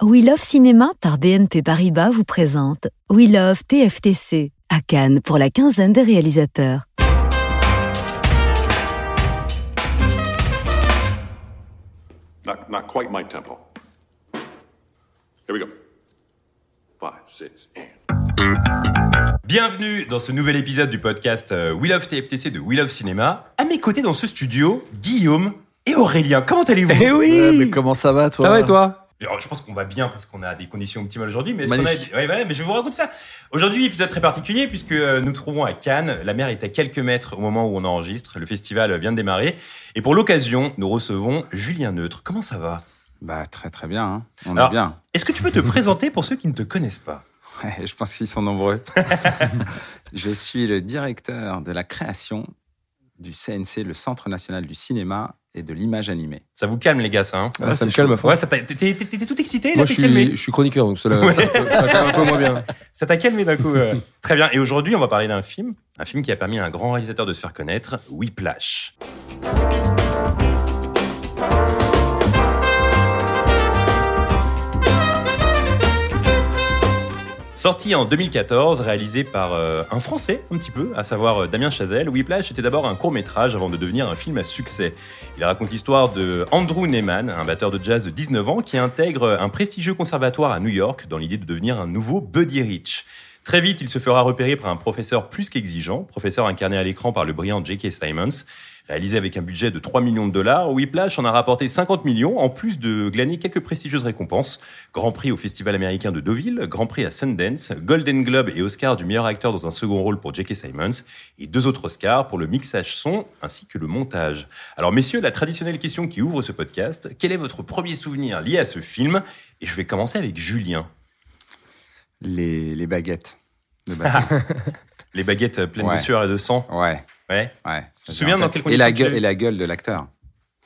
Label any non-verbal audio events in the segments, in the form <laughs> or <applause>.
We Love Cinéma par BNP Paribas vous présente We Love TFTC à Cannes pour la quinzaine des réalisateurs. Not, not quite my tempo. Here we go. Five, six, and. Bienvenue dans ce nouvel épisode du podcast euh, We Love TFTC de We Love Cinéma. À mes côtés dans ce studio, Guillaume et Aurélien. Comment allez-vous? Eh oui mais comment ça va, toi? Ça va et toi? Alors, Je pense qu'on va bien parce qu'on a des conditions optimales aujourd'hui, mais, a... Ouais, voilà, mais je vais vous raconter ça. Aujourd'hui, épisode très particulier puisque euh, nous trouvons à Cannes. La mer est à quelques mètres au moment où on enregistre. Le festival vient de démarrer. Et pour l'occasion, nous recevons Julien Neutre. Comment ça va? Bah très très bien, hein. on Alors- est bien. Est-ce que tu peux te présenter pour ceux qui ne te connaissent pas? Ouais, je pense qu'ils sont nombreux. <laughs> je suis le directeur de la création du CNC, le Centre national du cinéma et de l'image animée. Ça vous calme les gars, ça hein Ah, Ça me c'est calme à fond. Ouais, ça t'a- t'étais tout excité, là, Moi, je calmé suis, je suis chroniqueur, donc cela, <laughs> ça, ça calme un peu moins bien. Ça t'a calmé d'un coup. euh. <laughs> Très bien. Et aujourd'hui, on va parler d'un film, un film qui a permis à un grand réalisateur de se faire connaître, Whiplash. Sorti en 2014, réalisé par euh, un Français, un petit peu, à savoir euh, Damien Chazelle, Whiplash était d'abord un court-métrage avant de devenir un film à succès. Il raconte l'histoire de Andrew Neyman, un batteur de jazz de 19 ans, qui intègre un prestigieux conservatoire à New York dans l'idée de devenir un nouveau Buddy Rich. Très vite, il se fera repérer par un professeur plus qu'exigeant, professeur incarné à l'écran par le brillant J.K. Simons. Réalisé avec un budget de 3 millions de dollars, Whiplash en a rapporté 50 millions, en plus de glaner quelques prestigieuses récompenses. Grand prix au Festival américain de Deauville, Grand prix à Sundance, Golden Globe et Oscar du meilleur acteur dans un second rôle pour J.K. Simons, et deux autres Oscars pour le mixage son ainsi que le montage. Alors messieurs, la traditionnelle question qui ouvre ce podcast, quel est votre premier souvenir lié à ce film? Et je vais commencer avec Julien. Les, les baguettes. de <laughs> baguettes. Les baguettes pleines Ouais. de sueur et de sang. ouais, Ouais. ouais. Tu te souviens dans tête. quelles et la, gueule, et la gueule de l'acteur,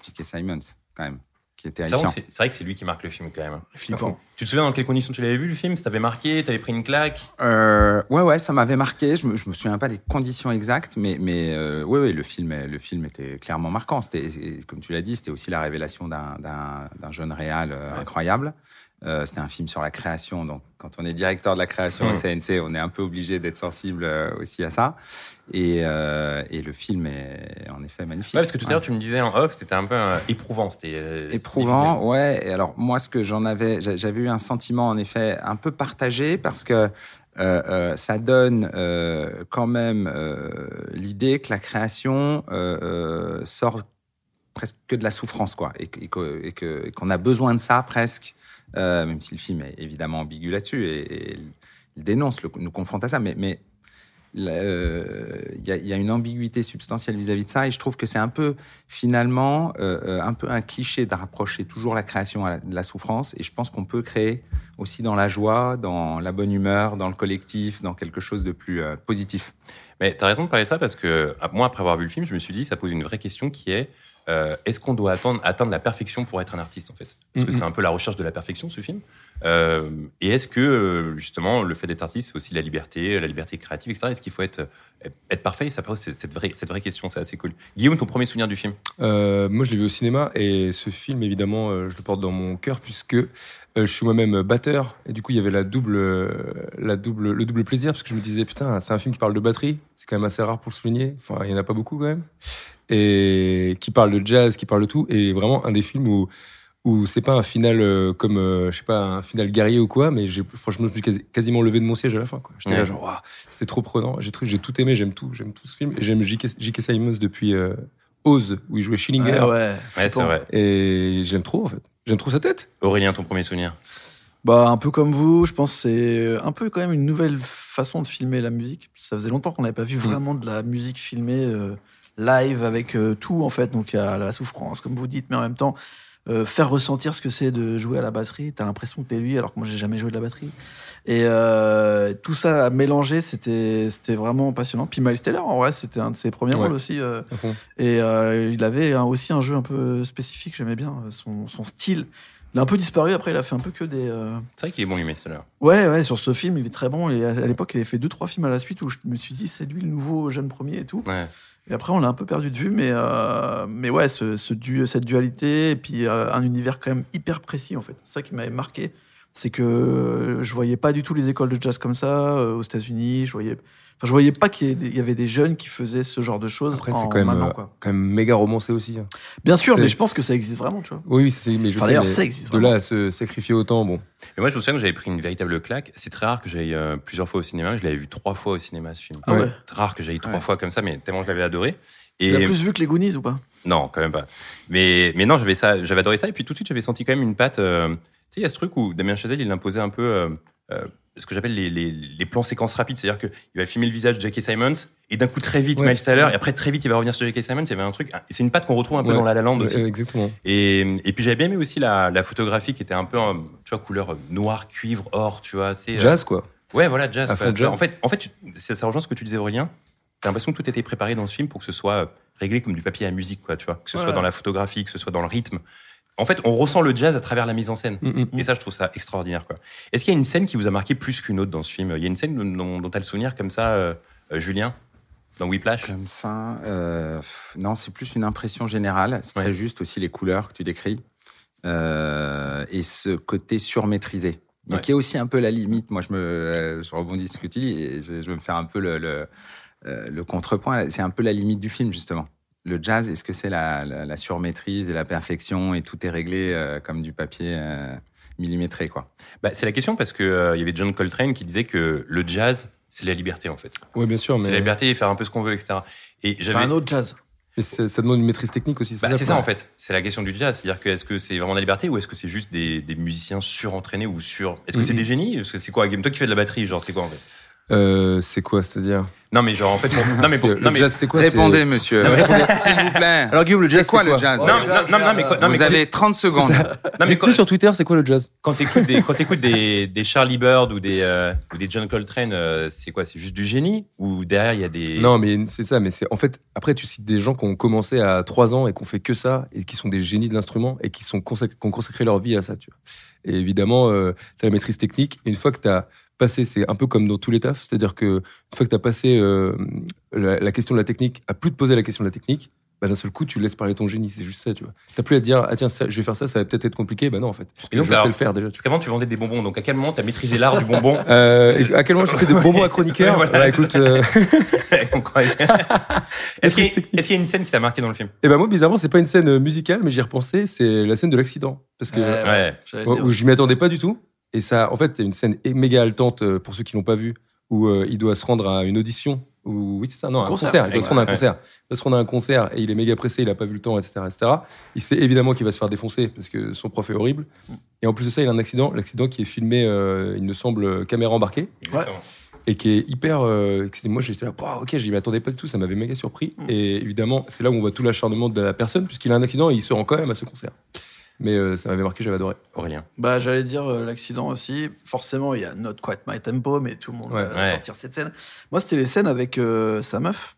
J.K. Simons, quand même, qui était C'est vrai, terrifiant. que c'est vrai que c'est lui qui marque le film quand même. Flippant. Tu te souviens dans quelles conditions tu l'avais vu le film? Ça t'avait marqué T'avais pris une claque? Euh, ouais, ouais, ça m'avait marqué. Je me, je me souviens pas des conditions exactes, mais, mais euh, ouais, ouais, le film, le film était clairement marquant. C'était, comme tu l'as dit, c'était aussi la révélation d'un jeune réal euh, incroyable. Euh, c'était un film sur la création, donc quand on est directeur de la création au CNC, on est un peu obligé d'être sensible euh, aussi à ça. Et, euh, et le film est en effet magnifique. Ouais, parce que tout à Ouais. l'heure tu me disais en off, c'était un peu euh, éprouvant. C'était euh, éprouvant, difficile. ouais. Et alors moi, ce que j'en avais, j'a- j'avais eu un sentiment en effet un peu partagé parce que euh, ça donne euh, quand même euh, l'idée que la création sort presque que de la souffrance, quoi, et, et qu'on a besoin de ça presque, euh, même si le film est évidemment ambigu là-dessus et, il dénonce, nous confronte à ça, mais, euh, il y, a- une ambiguïté substantielle vis-à-vis de ça, et je trouve que c'est un peu finalement euh, un peu un cliché de rapprocher toujours la création de la souffrance, et je pense qu'on peut créer aussi dans la joie, dans la bonne humeur, dans le collectif, dans quelque chose de plus positif. Mais t'as raison de parler de ça parce que moi, après avoir vu le film, je me suis dit, ça pose une vraie question qui est euh, est-ce qu'on doit attendre, atteindre la perfection pour être un artiste en fait? Parce que c'est un peu la recherche de la perfection ce film. Euh, et est-ce que euh, justement le fait d'être artiste, c'est aussi la liberté, la liberté créative, etc. Est-ce qu'il faut être être parfait? Ça pose cette vraie cette vraie question, c'est assez cool. Guillaume, ton premier souvenir du film? Euh, moi, je l'ai vu au cinéma et ce film, évidemment, je le porte dans mon cœur puisque je suis moi-même batteur et du coup, il y avait la double, la double, le double plaisir parce que je me disais putain, c'est un film qui parle de batterie, c'est quand même assez rare pour le souligner. Enfin, il y en a pas beaucoup quand même et qui parle de jazz, qui parle de tout et vraiment un des films où où c'est pas un final euh, comme euh, je sais pas un final guerrier ou quoi, mais j'ai franchement je me suis quasi- quasiment levé de mon siège à la fin. quoi. J'étais Ouais. là genre Waouh, c'était trop prenant. J'ai tout aimé, j'aime tout, j'aime tout ce film et j'aime J.K. Simons depuis euh, Oz où il jouait Schillinger. Ouais, ouais. Ouais, c'est vrai. Et j'aime trop, en fait. J'aime trop sa tête. Aurélien, ton premier souvenir? Bah, un peu comme vous, je pense que c'est un peu quand même une nouvelle façon de filmer la musique. Ça faisait longtemps qu'on n'avait pas vu vraiment de la musique filmée euh, live avec euh, tout, en fait. Donc, il y a la souffrance, comme vous dites, mais en même temps, euh, faire ressentir ce que c'est de jouer à la batterie. T'as l'impression que t'es lui, alors que moi j'ai jamais joué de la batterie. Et euh, tout ça à mélanger, c'était c'était vraiment passionnant. Puis Miles Taylor, en vrai, c'était un de ses premiers Ouais. rôles aussi. euh, et il avait un- aussi un jeu un peu spécifique, j'aimais bien son, son style. Il a un peu disparu après, il a fait un peu que des. euh, C'est vrai qu'il est bon, mais là. Ouais, ouais, sur ce film, il est très bon. Et à, à l'époque, il avait fait deux, trois films à la suite où je me suis dit, c'est lui le nouveau jeune premier et tout. Ouais. Et après, on l'a un peu perdu de vue, mais, euh, mais ouais, ce, cette dualité, et puis euh, un univers quand même hyper précis, en fait. C'est ça qui m'avait marqué. C'est que euh, je voyais pas du tout les écoles de jazz comme ça aux États-Unis. Je voyais, enfin, je voyais pas qu'il y, avait des jeunes qui faisaient ce genre de choses. Après, en c'est quand même, maintenant, euh, quoi. quand même méga romancé aussi. hein. Bien sûr, mais je pense que ça existe vraiment, tu vois. Oui, c'est, mais je Enfin, sais, d'ailleurs, mais ça existe de vraiment. là à se sacrifier autant, bon. Mais moi, je me souviens que j'avais pris une véritable claque. C'est très rare que j'aille euh, plusieurs fois au cinéma. Je l'avais vu trois fois au cinéma, ce film. Ah ouais. Très rare que j'aille trois Ouais. fois comme ça, mais tellement je l'avais adoré. Tu l'as plus vu que les Goonies ou pas? Non, quand même pas. Mais mais non, j'avais ça, j'avais adoré ça. Et puis tout de suite, j'avais senti quand même une patte. euh, tu sais, il y a ce truc où Damien Chazelle, il imposait un peu euh, euh, ce que j'appelle les, les, les plans séquences rapides. C'est-à-dire qu'il va filmer le visage de J.K. Simons et d'un coup très vite Ouais. Miles Teller et après très vite il va revenir sur J.K. Simons. Il y avait un truc. C'est une patte qu'on retrouve un peu Ouais. dans La La Land aussi. exactement. Et, et puis j'avais bien aimé aussi la, la photographie qui était un peu, tu vois, couleur noir, cuivre, or, tu vois. euh, Jazz, quoi. Ouais, voilà, jazz. À quoi. jazz. En fait, en fait, ça, ça rejoint ce que tu disais, Aurélien. T'as l'impression que tout était préparé dans ce film pour que ce soit euh, réglé comme du papier à musique, quoi, tu vois. Que ce soit dans la photographie, que ce soit dans le rythme. En fait, on ressent le jazz à travers la mise en scène. Mm, mm. Et ça, je trouve ça extraordinaire, quoi. Est-ce qu'il y a une scène qui vous a marqué plus qu'une autre dans ce film? Il y a une scène dont, dont t'as le souvenir comme ça, euh, euh, Julien, dans Whiplash? Comme ça, euh, pff, non, c'est plus une impression générale. C'est Ouais. très juste aussi les couleurs que tu décris Euh, et ce côté surmaîtrisé. Donc Ouais. il y a aussi un peu la limite. Moi, je me, je rebondis sur ce que tu dis et je, je vais me faire un peu le, le, le contrepoint. C'est un peu la limite du film justement. Le jazz, est-ce que c'est la, la, la surmaîtrise et la perfection et tout est réglé euh, comme du papier euh, millimétré quoi? Bah, C'est la question parce que euh, il y avait John Coltrane qui disait que le jazz, c'est la liberté, en fait. Ouais, bien sûr, C'est mais, la liberté et faire un peu ce qu'on veut, etc. Et C'est j'avais. un autre jazz. mais ça, ça demande une maîtrise technique aussi. Bah, c'est quoi. ça en fait, c'est la question du jazz, c'est-à-dire que est-ce que c'est vraiment la liberté ou est-ce que c'est juste des, des musiciens surentraînés ou sur Est-ce que c'est Mhm. des génies? Est-ce que c'est quoi Toi qui fais de la batterie, genre c'est quoi en fait? Euh, c'est quoi, c'est-à-dire Non mais genre en fait, pour- non mais pour- non jazz, c'est quoi Répondez, monsieur. S'il vous plaît. Alors Guillaume, le jazz, c'est quoi le jazz non, non, non, non, mais quoi- non, mais Vous avez 30 secondes. non mais quand, sur Twitter, c'est quoi le jazz? Quand t'écoutes des quand t'écoutes des, des Charlie Bird ou des euh, ou des John Coltrane, euh, c'est quoi C'est juste du génie ou derrière il y a des Non, mais c'est ça. Mais c'est en fait, après, tu cites des gens qui ont commencé à 3 ans et qui ont fait que ça et qui sont des génies de l'instrument et qui, sont qui ont consacré leur vie à ça. Tu vois. Et évidemment, euh, tu as la maîtrise technique. Et une fois que tu as passé, c'est un peu comme dans tous les tafs, c'est-à-dire que une fois que tu as passé euh, la, la question de la technique, à plus te poser la question de la technique, bah, d'un seul coup, tu laisses parler ton génie. C'est juste ça, tu vois. T'as plus à te dire, ah tiens, ça, je vais faire ça, ça va peut-être être compliqué. Bah non, en fait. Et donc, je alors- sais le faire déjà. Parce qu'avant tu vendais des bonbons, donc à quel moment t'as maîtrisé l'art du bonbon <laughs> Euh, à quel moment je fais de bonbons à chroniqueur <laughs> Voilà, Voilà, c'est écoute, ça. euh, <laughs> Est-ce qu'il y, a- y une scène qui t'a marqué dans le film Et ben moi, bizarrement, c'est pas une scène musicale, mais j'y ai repensé. C'est la scène de l'accident, parce que Ouais, Ouais. j'allais où dire. où je m'y attendais pas du tout. Et ça, en fait, c'est une scène méga haletante euh, pour ceux qui l'ont pas vu, où euh, il doit se rendre à une audition. Ou oui, c'est ça, non, un Concert. concert. Il doit se rendre à un Ouais. concert. Il doit se rendre à un concert et il est méga pressé, il a pas vu le temps, etc., etc. Il sait évidemment qu'il va se faire défoncer parce que son prof est horrible. Et en plus de ça, il a un accident, l'accident qui est filmé, euh, il me semble, caméra embarquée Exactement. et qui est hyper. Euh, moi, j'étais là, ok, je m'y attendais pas du tout, ça m'avait méga surpris. Et évidemment, c'est là où on voit tout l'acharnement de la personne, puisqu'il a un accident et il se rend quand même à ce concert. Mais euh, ça m'avait marqué, j'avais adoré. Aurélien. Bah, j'allais dire euh, l'accident aussi. Forcément, il y a Not Quite My Tempo, mais tout le monde Ouais. va Ouais. sortir cette scène. Moi, c'était les scènes avec euh, sa meuf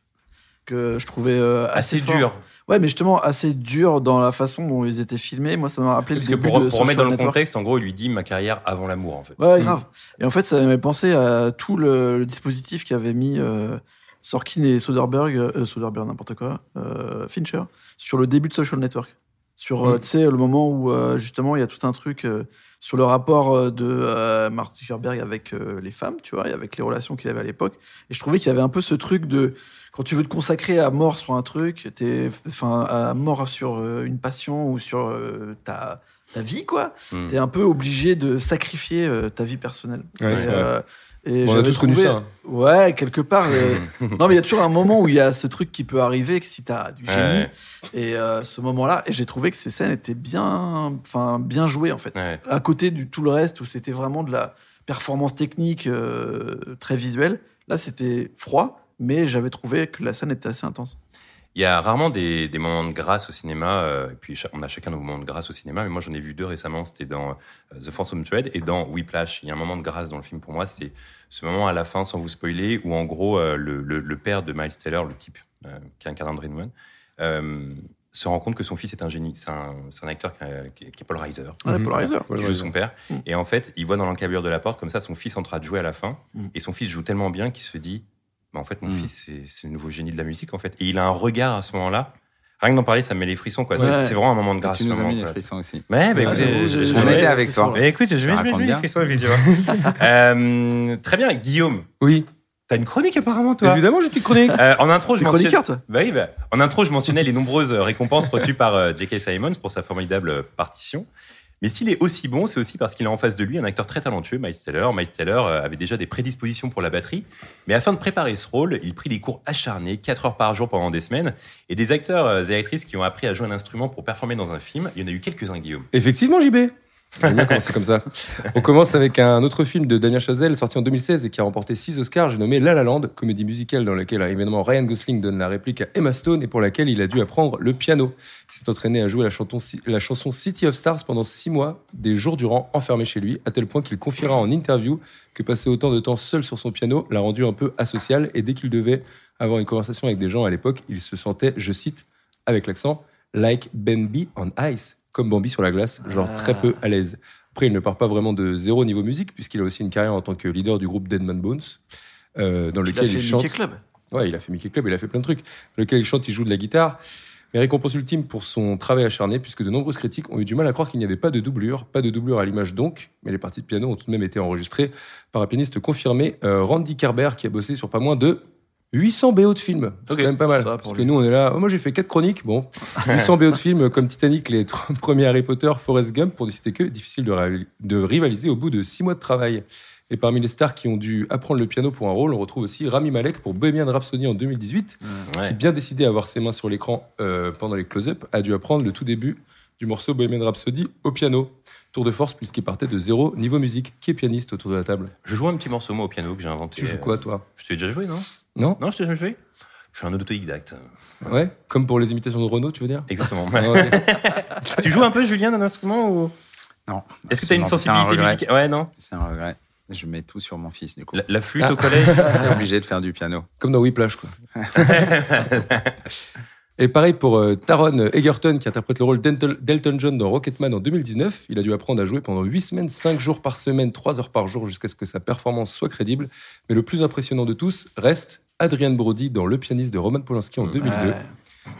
que je trouvais euh, assez, Assez fort. dur. Ouais, mais justement assez dur dans la façon dont ils étaient filmés. Moi, ça m'a rappelé Parce le que début pour, de pour remettre dans le Network. contexte, en gros, il lui dit ma carrière avant l'amour, en fait. Ouais, Mm. grave. Et en fait, ça m'a pensé à tout le, le dispositif qu'avaient mis euh, Sorkin et Soderbergh, euh, Soderbergh n'importe quoi, euh, Fincher, sur le début de Social Network. Sur, euh, Mm. tu sais, le moment où euh, justement il y a tout un truc euh, sur le rapport euh, de euh, Mark Zuckerberg avec euh, les femmes, tu vois, et avec les relations qu'il avait à l'époque. Et je trouvais qu'il y avait un peu ce truc de quand tu veux te consacrer à mort sur un truc, t'es, enfin, à mort sur euh, une passion ou sur euh, ta, ta vie, quoi Hmm. t'es un peu obligé de sacrifier euh, ta vie personnelle. Ouais, et, euh, et on a connu trouvé- ça. hein. Ouais, quelque part. euh, <laughs> non, mais il y a toujours un moment où il y a ce truc qui peut arriver, que si t'as du génie, Ouais. et euh, ce moment-là, et j'ai trouvé que ces scènes étaient bien, enfin, bien jouées en fait. Ouais. À côté du tout le reste où c'était vraiment de la performance technique euh, très visuelle. Là, c'était froid, mais j'avais trouvé que la scène était assez intense. Il y a rarement des, des moments de grâce au cinéma, euh, et puis on a chacun nos moments de grâce au cinéma, mais moi j'en ai vu deux récemment, c'était dans euh, The Phantom Thread et dans Whiplash. Il y a un moment de grâce dans le film pour moi, c'est ce moment à la fin, sans vous spoiler, où en gros euh, le, le, le père de Miles Taylor, le type euh, qui incarne Andrew Newman, euh, se rend compte que son fils est un génie. C'est un, c'est un acteur qui, est- qui est- qui est Paul Reiser. Ouais. Paul Reiser. Paul qui joue son père. Mm. Et en fait, il voit dans l'encabulure de la porte, comme ça, son fils en train de jouer à la fin. Mm. Et son fils joue tellement bien qu'il se dit, bah, en fait, mon Mm. fils, c'est- le nouveau génie de la musique, en fait. Et il a un regard à ce moment-là. Rien que d'en parler, ça me met les frissons, quoi. C'est- Ouais. C'est vraiment un moment de grâce. tu nous as mis les frissons aussi. Ouais, bah, Ouais, écoutez, j'avoue, je- je- avec toi. Mais écoute, je vais, je vais, raconte je vais les bien. frissons, <laughs> euh, très bien, Guillaume. Oui. T'as une chronique apparemment, toi. Évidemment, j'ai une petite chronique. Euh, en intro, je toi? Bah oui, bah, en intro, je mentionnais les nombreuses récompenses reçues par euh, J.K. Simons pour sa formidable partition. Mais s'il est aussi bon, c'est aussi parce qu'il a en face de lui un acteur très talentueux, Miles Teller. Miles Teller euh, avait déjà des prédispositions pour la batterie, mais afin de préparer ce rôle, il prit des cours acharnés, 4 heures par jour pendant des semaines, et des acteurs euh, et actrices qui ont appris à jouer un instrument pour performer dans un film. Il y en a eu quelques-uns, Guillaume. Effectivement, JB. On commence avec un autre film de Damien Chazelle sorti en 2016 et qui a remporté 6 Oscars. J'ai nommé La La Land, comédie musicale dans laquelle évidemment Ryan Gosling donne la réplique à Emma Stone et pour laquelle il a dû apprendre le piano. Il s'est entraîné à jouer la chanson City of Stars pendant 6 mois, des jours durant, enfermé chez lui, à tel point qu'il confiera en interview que passer autant de temps seul sur son piano l'a rendu un peu asocial et dès qu'il devait avoir une conversation avec des gens à l'époque, il se sentait, je cite, avec l'accent, like Bambi on ice, comme Bambi sur la glace, genre Ah. très peu à l'aise. Après, il ne part pas vraiment de zéro niveau musique, puisqu'il a aussi une carrière en tant que leader du groupe Deadman Bones, euh, dans Il a lequel fait il chante. Mickey Club. Ouais, il a fait Mickey Club, il a fait plein de trucs. Dans lequel il chante, il joue de la guitare. Mais récompense ultime pour son travail acharné, puisque de nombreuses critiques ont eu du mal à croire qu'il n'y avait pas de doublure. Pas de doublure à l'image donc, mais les parties de piano ont tout de même été enregistrées par un pianiste confirmé, euh, Randy Kerber, qui a bossé sur pas moins de 800 BO de films. C'est quand même pas mal. Ça, parce que nous, on est là. Oh, moi, j'ai fait quatre chroniques. Bon, <laughs> 800 BO de films comme Titanic, les trois <laughs> premiers Harry Potter, Forrest Gump, pour ne citer que, difficile de, rivaliser au bout de six mois de travail. Et parmi les stars qui ont dû apprendre le piano pour un rôle, on retrouve aussi Rami Malek pour Bohemian Rhapsody en 2018, Ouais. qui, bien décidé à avoir ses mains sur l'écran euh, pendant les close-up, a dû apprendre le tout début du morceau Bohemian Rhapsody au piano. Tour de force, puisqu'il partait de zéro niveau musique. Qui est pianiste autour de la table? Je joue un petit morceau moi au piano que j'ai inventé. Tu joues quoi, toi? Je t'ai déjà joué, non? Non Non, je t'ai jamais joué Je suis un autodidacte. Ouais Comme pour les imitations de Renault, tu veux dire Exactement. Ah, tu joues un peu, Julien, d'un instrument ou Non. Est-ce que tu as une un sensibilité musicale Ouais, non C'est un regret. Je mets tout sur mon fils, du coup. la, la flûte Ah. au collège <laughs> obligé de faire du piano. Comme dans Whiplash, quoi. <laughs> Et pareil pour euh, Taron Egerton, qui interprète le rôle d'Elton d'Elton John dans Rocketman en 2019. Il a dû apprendre à jouer pendant 8 semaines, 5 jours par semaine, 3 heures par jour, jusqu'à ce que sa performance soit crédible. Mais le plus impressionnant de tous reste Adrian Brody dans Le pianiste de Roman Polanski en 2002. Ouais.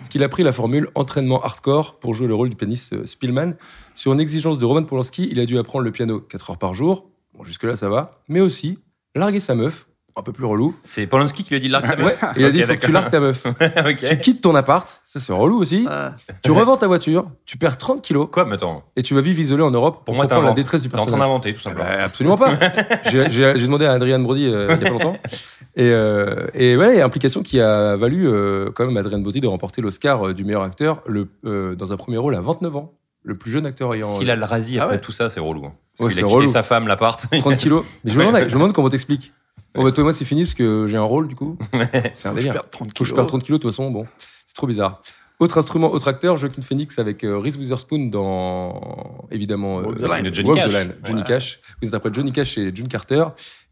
Ce qu'il a pris la formule entraînement hardcore pour jouer le rôle du pianiste euh, Spielman. Sur une exigence de Roman Polanski, il a dû apprendre le piano 4 heures par jour. Bon, jusque-là, ça va. Mais aussi larguer sa meuf, un peu plus relou. C'est Polanski qui lui a dit de l'arc Ouais, il a dit faut que tu largues ta meuf. <laughs> Tu quittes ton appart, ça c'est relou aussi. Ah. Tu revends ta voiture, tu perds 30 kilos Quoi, mais attends et tu vas vivre isolé en Europe Pour pour, moi, comprendre la détresse du T'es en train personnage. d'inventer, tout Eh simplement. ben, absolument pas. <laughs> J'ai demandé à Adrian Brody euh, il y a pas longtemps. <laughs> Et, euh, et ouais, implication qui a valu euh, quand même à Adrian Brody de remporter l'Oscar euh, du meilleur acteur le, euh, dans un premier rôle à 29 ans. Le plus jeune acteur ayant S'il a le rasi Ah après ouais. tout ça, c'est relou. hein. Ouais, Parce qu'il a quitté relou. sa femme, l'appart. 30 kilos. Mais je me demande, je me demande comment t'expliques. Bon, bah, toi et moi, c'est fini parce que j'ai un rôle, du coup. <laughs> C'est un Faut que je délire. perde 30 Faut que je perde 30 kilos, de toute façon, bon. C'est trop bizarre. Autre instrument, autre acteur, Joaquin Phoenix avec euh, Reese Witherspoon dans, évidemment, Walk the euh, Line. Johnny Walk the Cash. Line, Johnny Ouais. Cash. Vous interprète Johnny Cash et June Carter.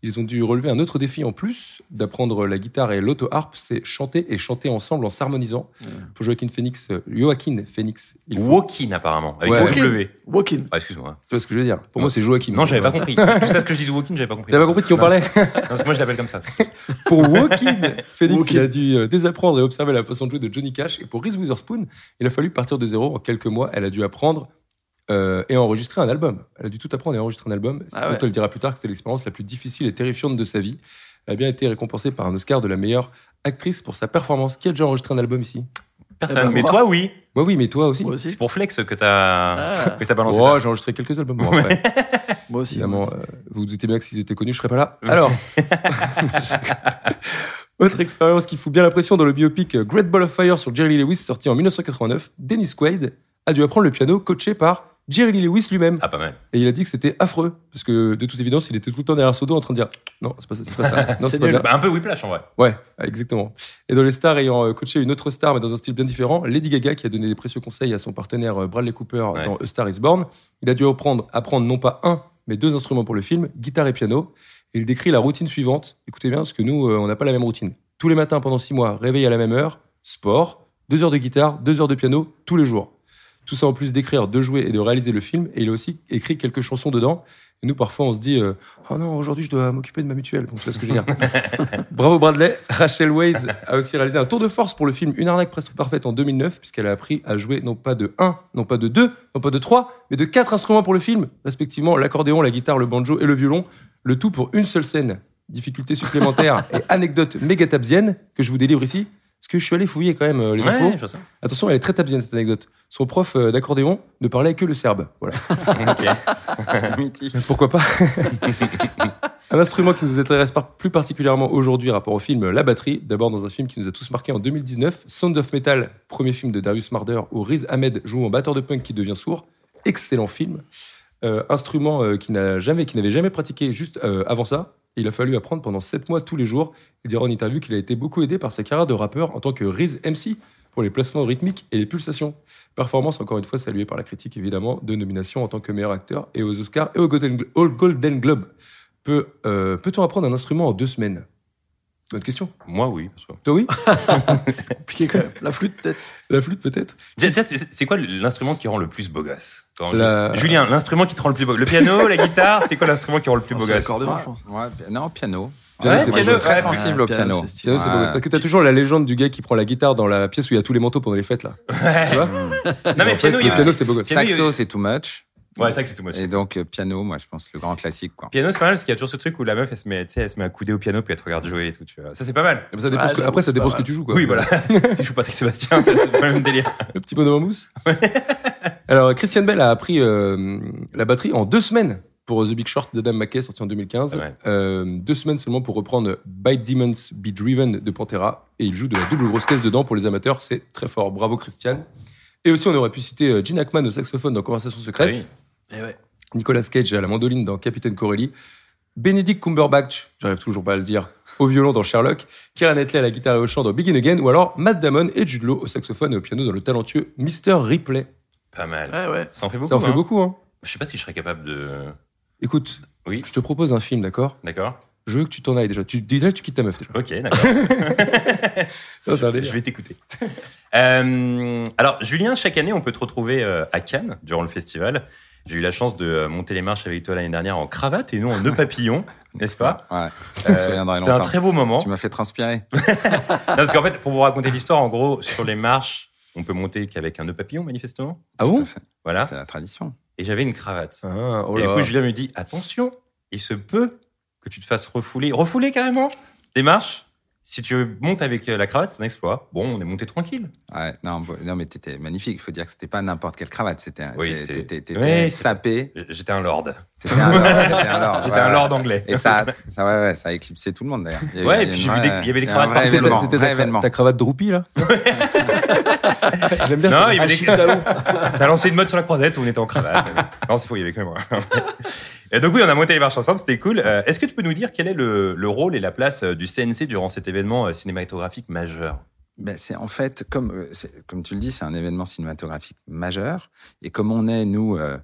Ils ont dû relever un autre défi en plus, d'apprendre la guitare et l'auto-harpe, c'est chanter et chanter ensemble en s'harmonisant. Pour Joaquin Phoenix, euh, Joaquin Phoenix, il faut... Walking, apparemment. Avec Ouais. W. Walking. Ah, excuse-moi. Tu vois ce que je veux dire? Pour moi, c'est Joaquin. Non, j'avais pas compris. Tout ça, ce que je dis Walking, j'avais pas compris. T'avais pas compris de qui on parlait? Non, parce que moi, je l'appelle comme ça. <laughs> Pour Joaquin Phoenix, il a dû euh, désapprendre et observer la façon de jouer de Johnny Cash. Et pour Reese Witherspoon, il a fallu partir de zéro. En quelques mois, elle a dû apprendre euh, et enregistrer un album. Elle a dû tout apprendre et enregistrer un album. Ah ouais. elle le dira plus tard que c'était l'expérience la plus difficile et terrifiante de sa vie. Elle a bien été récompensée par un Oscar de la meilleure actrice pour sa performance. Qui a déjà enregistré un album ici? Personne. Eh ben, mais moi. toi, oui. Moi, oui, mais toi aussi. Moi C'est aussi. pour Flex que t'as Ah. que t'as balancé Oh, j'ai enregistré quelques albums. Bon, après, <laughs> Moi aussi. évidemment, moi aussi. euh, vous vous doutez bien que s'ils étaient connus, je serais pas là. Alors, <laughs> autre expérience qui fout bien la pression dans le biopic Great Ball of Fire sur Jerry Lewis, sorti en 1989, Dennis Quaid a dû apprendre le piano coaché par Jerry Lee Lewis lui-même. Ah, pas mal. Et il a dit que c'était affreux. Parce que, de toute évidence, il était tout le temps derrière son dos en train de dire Non, c'est pas, ça- c'est pas ça. <laughs> Non, C'est pas bien. Bah, un peu Whiplash en vrai. Ouais, exactement. Et dans les stars ayant euh, coaché une autre star, mais dans un style bien différent, Lady Gaga, qui a donné des précieux conseils à son partenaire euh, Bradley Cooper Ouais. dans A Star is Born, il a dû apprendre, apprendre non pas un, mais deux instruments pour le film, guitare et piano. Et il décrit la routine suivante. Écoutez bien, parce que nous, euh, on n'a pas la même routine. Tous les matins pendant six mois, réveil à la même heure, sport, deux heures de guitare, deux heures de piano, tous les jours. Tout ça en plus d'écrire, de jouer et de réaliser le film. Et il a aussi écrit quelques chansons dedans. Et nous, parfois, on se dit euh, Oh non, aujourd'hui, je dois m'occuper de ma mutuelle. Bon, tu vois ce que je veux dire. <laughs> Bravo Bradley. Rachel Weisz a aussi réalisé un tour de force pour le film Une arnaque presque parfaite en 2009, puisqu'elle a appris à jouer non pas de 1, non pas de 2, non pas de 3, mais de 4 instruments pour le film, respectivement l'accordéon, la guitare, le banjo et le violon. Le tout pour une seule scène. Difficulté supplémentaire et <laughs> anecdote méga tabzienne que je vous délivre ici. Parce que je suis allé fouiller quand même euh, les infos. Ouais, je vois ça. Attention, elle est très tabzienne cette anecdote. Son prof euh, d'accordéon ne parlait que le serbe. Voilà. <laughs> Ok. <laughs> C'est mythique. Pourquoi pas <laughs> Un instrument qui nous intéresse par- plus particulièrement aujourd'hui rapport au film, la batterie. D'abord dans un film qui nous a tous marqué en 2019, Sound of Metal, premier film de Darius Marder, où Riz Ahmed joue un batteur de punk qui devient sourd. Excellent film. Euh, instrument euh, qui n'a jamais, qui n'avait jamais pratiqué juste euh, avant ça. Il a fallu apprendre pendant 7 mois tous les jours. Il dira en interview qu'il a été beaucoup aidé par sa carrière de rappeur en tant que Riz MC pour les placements rythmiques et les pulsations. Performance, encore une fois, saluée par la critique, évidemment, de nomination en tant que meilleur acteur et aux Oscars et au Golden, Globe. Euh, peut-on apprendre un instrument en deux semaines? Bonne question. Moi, oui. Toi, oui <laughs> Compliqué quand même. La flûte, peut-être. La flûte, peut-être c'est quoi l'instrument qui rend le plus beau gosse La- Julien, l'instrument qui te rend le plus beau Le piano, la guitare, c'est quoi l'instrument qui rend le plus Oh, beau c'est gosse l'accordéon, Ouais, je pense. ouais, non, piano. Piano, Ouais, c'est piano, suis très ouais, sensible ouais, au piano. piano. Piano, beau gosse. Parce que t'as toujours la légende du gars qui prend la guitare dans la pièce où il y a tous les manteaux pendant les fêtes, là. Tu vois Non, mais fait, piano, il y le a piano, aussi- c'est beau gosse. Piano, Saxo, c'est too much. Ouais, c'est vrai que c'est tout moche. Et donc, euh, piano, moi, je pense, le grand classique, quoi. Piano, c'est pas mal parce qu'il y a toujours ce truc où la meuf, elle se met, tu sais, elle se met à couder au piano puis elle te regarde jouer et tout. Tu vois. Ça, c'est pas mal. Mais ça dépend ce que- j'avoue, après, ça dépend ce que tu joues, quoi. Oui, voilà. <laughs> <laughs> si je joue Patrick Sébastien, c'est pas le même délire. <laughs> Le petit bonhomme en mousse. Alors, Christian Bell a appris euh, la batterie en deux semaines pour The Big Short d'Adam McKay, sorti en 2015. Pas mal. Euh, deux semaines seulement pour reprendre By Demons Be Driven de Pantera. Et il joue de la double grosse caisse dedans pour les amateurs. C'est très fort. Bravo, Christian. Et aussi, on aurait pu citer euh, Gene Hackman au saxophone dans Conversation secrète. Ah oui. Et ouais. Nicolas Cage à la mandoline dans Capitaine Corelli, Benedict Cumberbatch, j'arrive toujours pas à le dire, au violon dans Sherlock, Kieran Knightley à la guitare et au chant dans Begin Again, ou alors Matt Damon et Jude Law au saxophone et au piano dans le talentueux Mr. Ripley. Pas mal. Ouais, ouais. Ça en fait beaucoup. Ça en fait hein. beaucoup, hein. Je sais pas si je serais capable de. Écoute, Oui, je te propose un film, d'accord? D'accord. Je veux que tu t'en ailles déjà. Tu, déjà que tu quittes ta meuf déjà. Ok, d'accord. <laughs> Je vais t'écouter. <laughs> Euh, alors, Julien, chaque année, on peut te retrouver euh, à Cannes durant le festival. J'ai eu la chance de euh, monter les marches avec toi l'année dernière en cravate et nous en nœud papillon, <laughs> n'est-ce pas? Ouais, souviendrai C'était un très beau moment. Tu m'as fait transpirer. Non, parce qu'en fait, pour vous raconter l'histoire, en gros, sur les marches, on peut monter qu'avec un nœud papillon, manifestement? Ah bon? Voilà. C'est la tradition. Et j'avais une cravate. Ah, oh et du coup, Julien me dit attention, il se peut que tu te fasses refouler, refouler carrément des marches. Si tu montes avec euh, la cravate, c'est un exploit. Bon, on est monté tranquille. Ouais, non, non, mais t'étais magnifique. Il faut dire que c'était pas n'importe quelle cravate. C'était, un- Oui, c'était- t'étais, Ouais, sapé. J'étais un lord. T'étais un lord. <laughs> T'étais un lord. J'étais ouais, un lord anglais. Et ça, ça, ouais, ouais, ça a éclipsé tout le monde d'ailleurs. Ouais, et puis une j'ai vu des- vraie- il y avait des cravates partout. C'était ta- ta, événement. ta cravate droopy, là <laughs> J'aime bien Non, ça. il y avait des... <laughs> ça a lancé une mode sur la croisette où on était en cravate. non, c'est faux, il y avait que moi. Donc oui, on a monté les marches ensemble, c'était cool. Euh, Est-ce que tu peux nous dire quel est le, le rôle et la place euh, du CNC durant cet événement euh, cinématographique majeur? Ben, c'est en fait, comme, comme tu le dis, c'est un événement cinématographique majeur. Et comme on est, nous, le,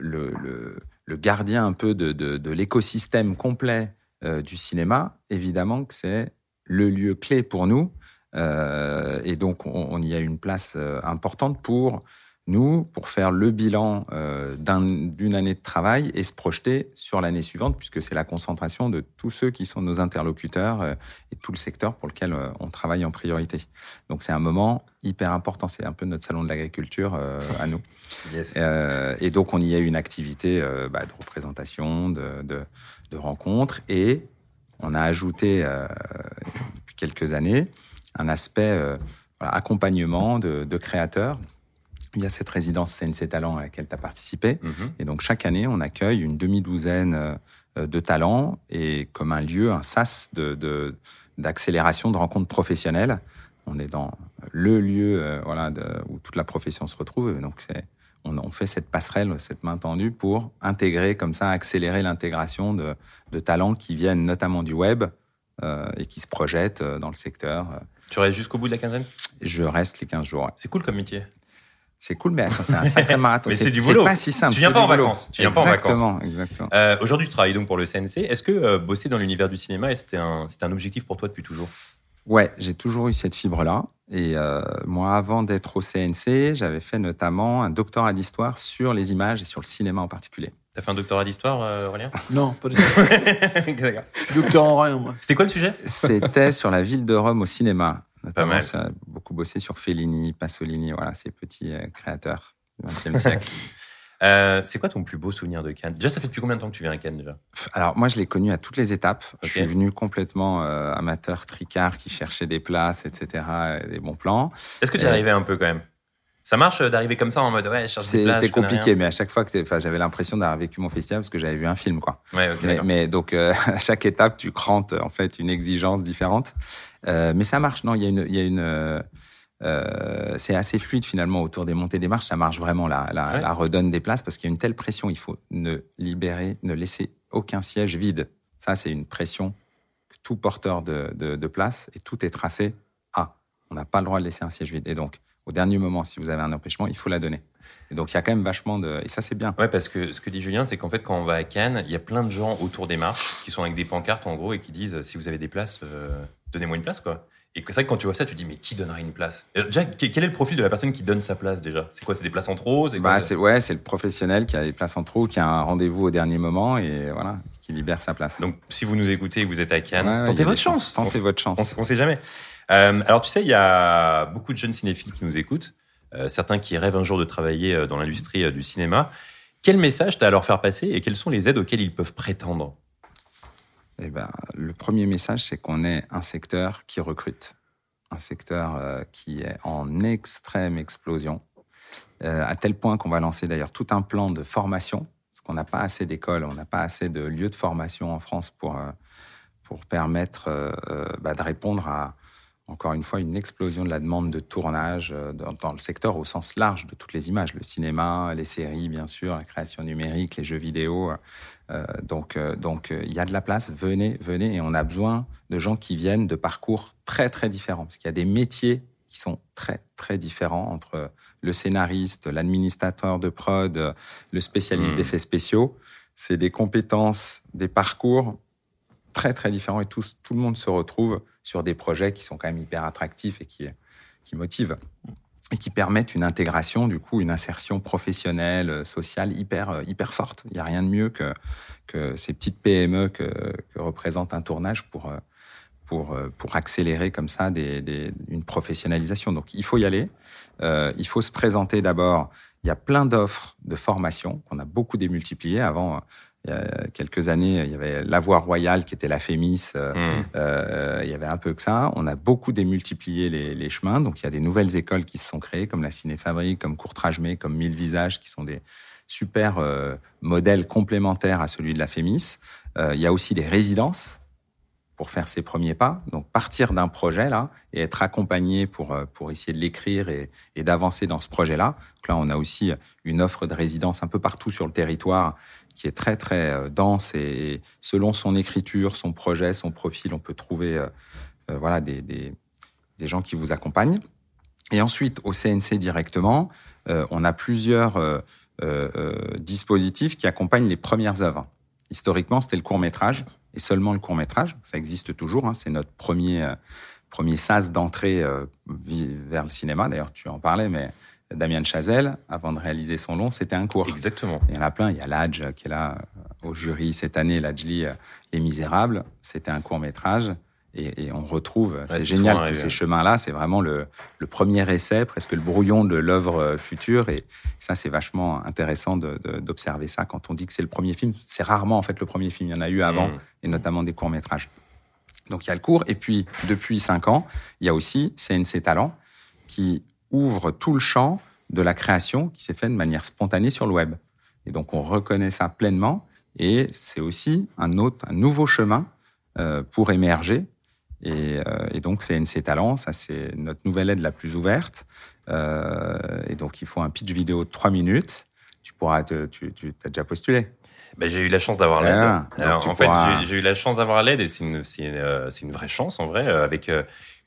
le- gardien un peu de, de- l'écosystème complet du cinéma, évidemment que c'est le lieu clé pour nous. Et donc, on, y a une place importante pour nous, pour faire le bilan euh, d'un- d'une année de travail et se projeter sur l'année suivante, puisque c'est la concentration de tous ceux qui sont nos interlocuteurs euh, et tout le secteur pour lequel euh, on travaille en priorité. Donc c'est un moment hyper important, c'est un peu notre salon de l'agriculture à nous. Yes. Et donc on y a eu une activité bah, de représentation, de, de, de rencontres, et on a ajouté depuis quelques années un aspect voilà, accompagnement de, de créateurs. Il y a cette résidence CNC Talent à laquelle tu as participé. Mhm. Et donc chaque année, on accueille une demi-douzaine euh, de talents et comme un lieu, un sas de, de- d'accélération de rencontres professionnelles. On est dans le lieu euh, voilà, de- où toute la profession se retrouve. Donc on, on fait cette passerelle, cette main tendue pour intégrer comme ça, accélérer l'intégration de, de talents qui viennent notamment du web euh, et qui se projettent dans le secteur. Tu restes jusqu'au bout de la quinzaine? Je reste les 15 jours. ouais. C'est cool comme métier. C'est cool, mais attends, c'est un sacré <laughs> marathon. Mais c'est du boulot. C'est pas si simple. Tu viens pas en boulot. vacances. Tu viens pas en vacances. Exactement, exactement. Euh, Aujourd'hui, tu travailles donc pour le CNC. Est-ce que euh, bosser dans l'univers du cinéma, c'était un, objectif pour toi depuis toujours? Ouais, j'ai toujours eu cette fibre-là. Et euh, moi, avant d'être au CNC, j'avais fait notamment un doctorat d'histoire sur les images et sur le cinéma en particulier. T'as fait un doctorat d'histoire, euh, Aurélien? <laughs> Non, pas du tout. D'accord. <laughs> Docteur en rien, moi. C'était quoi le sujet? C'était sur la ville de Rome au cinéma. Notamment, mal. Bossé sur Fellini, Pasolini, voilà, ces petits euh, créateurs du XXe <laughs> siècle. Euh, C'est quoi ton plus beau souvenir de Cannes? Déjà, ça fait depuis combien de temps que tu viens à Cannes déjà? Alors moi, je l'ai connu à toutes les étapes. Je suis venu complètement euh, amateur, tricard, qui cherchait des places, etc., et des bons plans. Est-ce que tu y Euh, arrivais un peu quand même? Ça marche d'arriver comme ça en mode ouais, je cherche des places, C'était compliqué, mais à chaque fois que j'avais l'impression d'avoir vécu mon festival parce que j'avais vu un film, quoi. Ouais, Mais, donc euh, <laughs> à chaque étape, tu crantes en fait une exigence différente. Mais ça marche, non Il y a une, il y a une, euh, c'est assez fluide finalement autour des montées des marches. Ça marche vraiment la, la, Ouais. la redonne des places parce qu'il y a une telle pression. Il faut ne libérer, ne laisser aucun siège vide. Ça, c'est une pression que tout porteur de, de, de place et tout est tracé. Ah, on n'a pas le droit de laisser un siège vide. Et donc, au dernier moment, si vous avez un empêchement, il faut la donner. Et donc, il y a quand même vachement de. Et ça, c'est bien. Ouais, parce que ce que dit Julien, c'est qu'en fait, quand on va à Cannes, il y a plein de gens autour des marches qui sont avec des pancartes en gros et qui disent si vous avez des places, euh, donnez-moi une place quoi. Et que c'est vrai que quand tu vois ça, tu te dis mais qui donnerait une place? Et Déjà, que- quel est le profil de la personne qui donne sa place déjà? C'est quoi C'est des places en trop C'est Bah, c'est ouais, c'est le professionnel qui a les places en trop, qui a un rendez-vous au dernier moment et voilà, qui libère sa place. Donc, si vous nous écoutez et que vous êtes à Cannes, Ouais, ouais, tentez votre des chance. Tentez votre On, chance. on sait jamais. Euh, alors, tu sais, il y a beaucoup de jeunes cinéphiles qui nous écoutent, euh, certains qui rêvent un jour de travailler euh, dans l'industrie euh, du cinéma. Quel message t'as à leur faire passer et quelles sont les aides auxquelles ils peuvent prétendre? Eh ben, le premier message, c'est qu'on est un secteur qui recrute, un secteur euh, qui est en extrême explosion, euh, à tel point qu'on va lancer d'ailleurs tout un plan de formation, parce qu'on n'a pas assez d'écoles, on n'a pas assez de lieux de formation en France pour, euh, pour permettre bah, de répondre à, encore une fois, une explosion de la demande de tournage dans le secteur au sens large de toutes les images, le cinéma, les séries, bien sûr, la création numérique, les jeux vidéo. Euh, donc, euh, donc, euh, il y a de la place. Venez, venez, et on a besoin de gens qui viennent de parcours très, très différents, parce qu'il y a des métiers qui sont très, très différents entre le scénariste, l'administrateur de prod, le spécialiste Mhm. d'effets spéciaux. C'est des compétences, des parcours très, très différents, et tous, tout le monde se retrouve sur des projets qui sont quand même hyper attractifs et qui, qui motivent et qui permettent une intégration, du coup, une insertion professionnelle, euh, sociale hyper, euh, hyper forte. Il n'y a rien de mieux que, que ces petites PME que, que représente un tournage pour, euh, pour, pour accélérer comme ça des, des- une professionnalisation. Donc, il faut y aller. Euh, il faut se présenter d'abord. Il y a plein d'offres de formation qu'on a beaucoup démultipliées. Avant, il y a quelques années, il y avait la voie royale qui était la Fémis. euh, Hmm. euh, il y avait un peu que ça. On a beaucoup démultiplié les, les chemins. Donc, il y a des nouvelles écoles qui se sont créées, comme la Cinéfabrique, comme Courtrage-May, comme Mille Visages, qui sont des super euh, modèles complémentaires à celui de la Fémis. Euh, il y a aussi des résidences pour faire ses premiers pas. Donc, partir d'un projet, là, et être accompagné pour, pour essayer de l'écrire et, et d'avancer dans ce projet-là. Donc là, on a aussi une offre de résidence un peu partout sur le territoire qui est très, très euh, dense et selon son écriture, son projet, son profil, on peut trouver euh, euh, voilà, des, des, gens qui vous accompagnent. Et ensuite, au CNC directement, on a plusieurs dispositifs qui accompagnent les premières œuvres. Historiquement, c'était le court métrage et seulement le court métrage. Ça existe toujours. hein, c'est notre premier premier sas d'entrée vers le cinéma. D'ailleurs, tu en parlais, mais Damien Chazelle, avant de réaliser son long, c'était un court. Exactement. Il y en a plein. Il y a Ladj qui est là euh, au jury cette année, Ladjli euh, Les Misérables. C'était un court métrage. Et, et on retrouve, c'est génial, tous ces chemins-là. C'est vraiment le, le premier essai, presque le brouillon de l'œuvre euh, future. Et ça, c'est vachement intéressant d'observer ça. Quand on dit que c'est le premier film, c'est rarement en fait le premier film. Il y en a eu avant, Mhm. et notamment des courts métrages. Donc il y a le cours. Et puis, depuis cinq ans, il y a aussi CNC Talent qui ouvre tout le champ de la création qui s'est fait de manière spontanée sur le web. Et donc, on reconnaît ça pleinement. Et c'est aussi un autre, un nouveau chemin euh, pour émerger. Et, euh, et donc, CNC Talent, ça, c'est notre nouvelle aide la plus ouverte. Euh, et donc, il faut un pitch vidéo de 3 minutes. Tu pourras, te, tu, tu as déjà postulé. Bah, j'ai eu la chance d'avoir l'aide. Ah, en fait, pourras- j'ai- j'ai eu la chance d'avoir l'aide et c'est une, c'est, euh, une vraie chance en vrai. Avec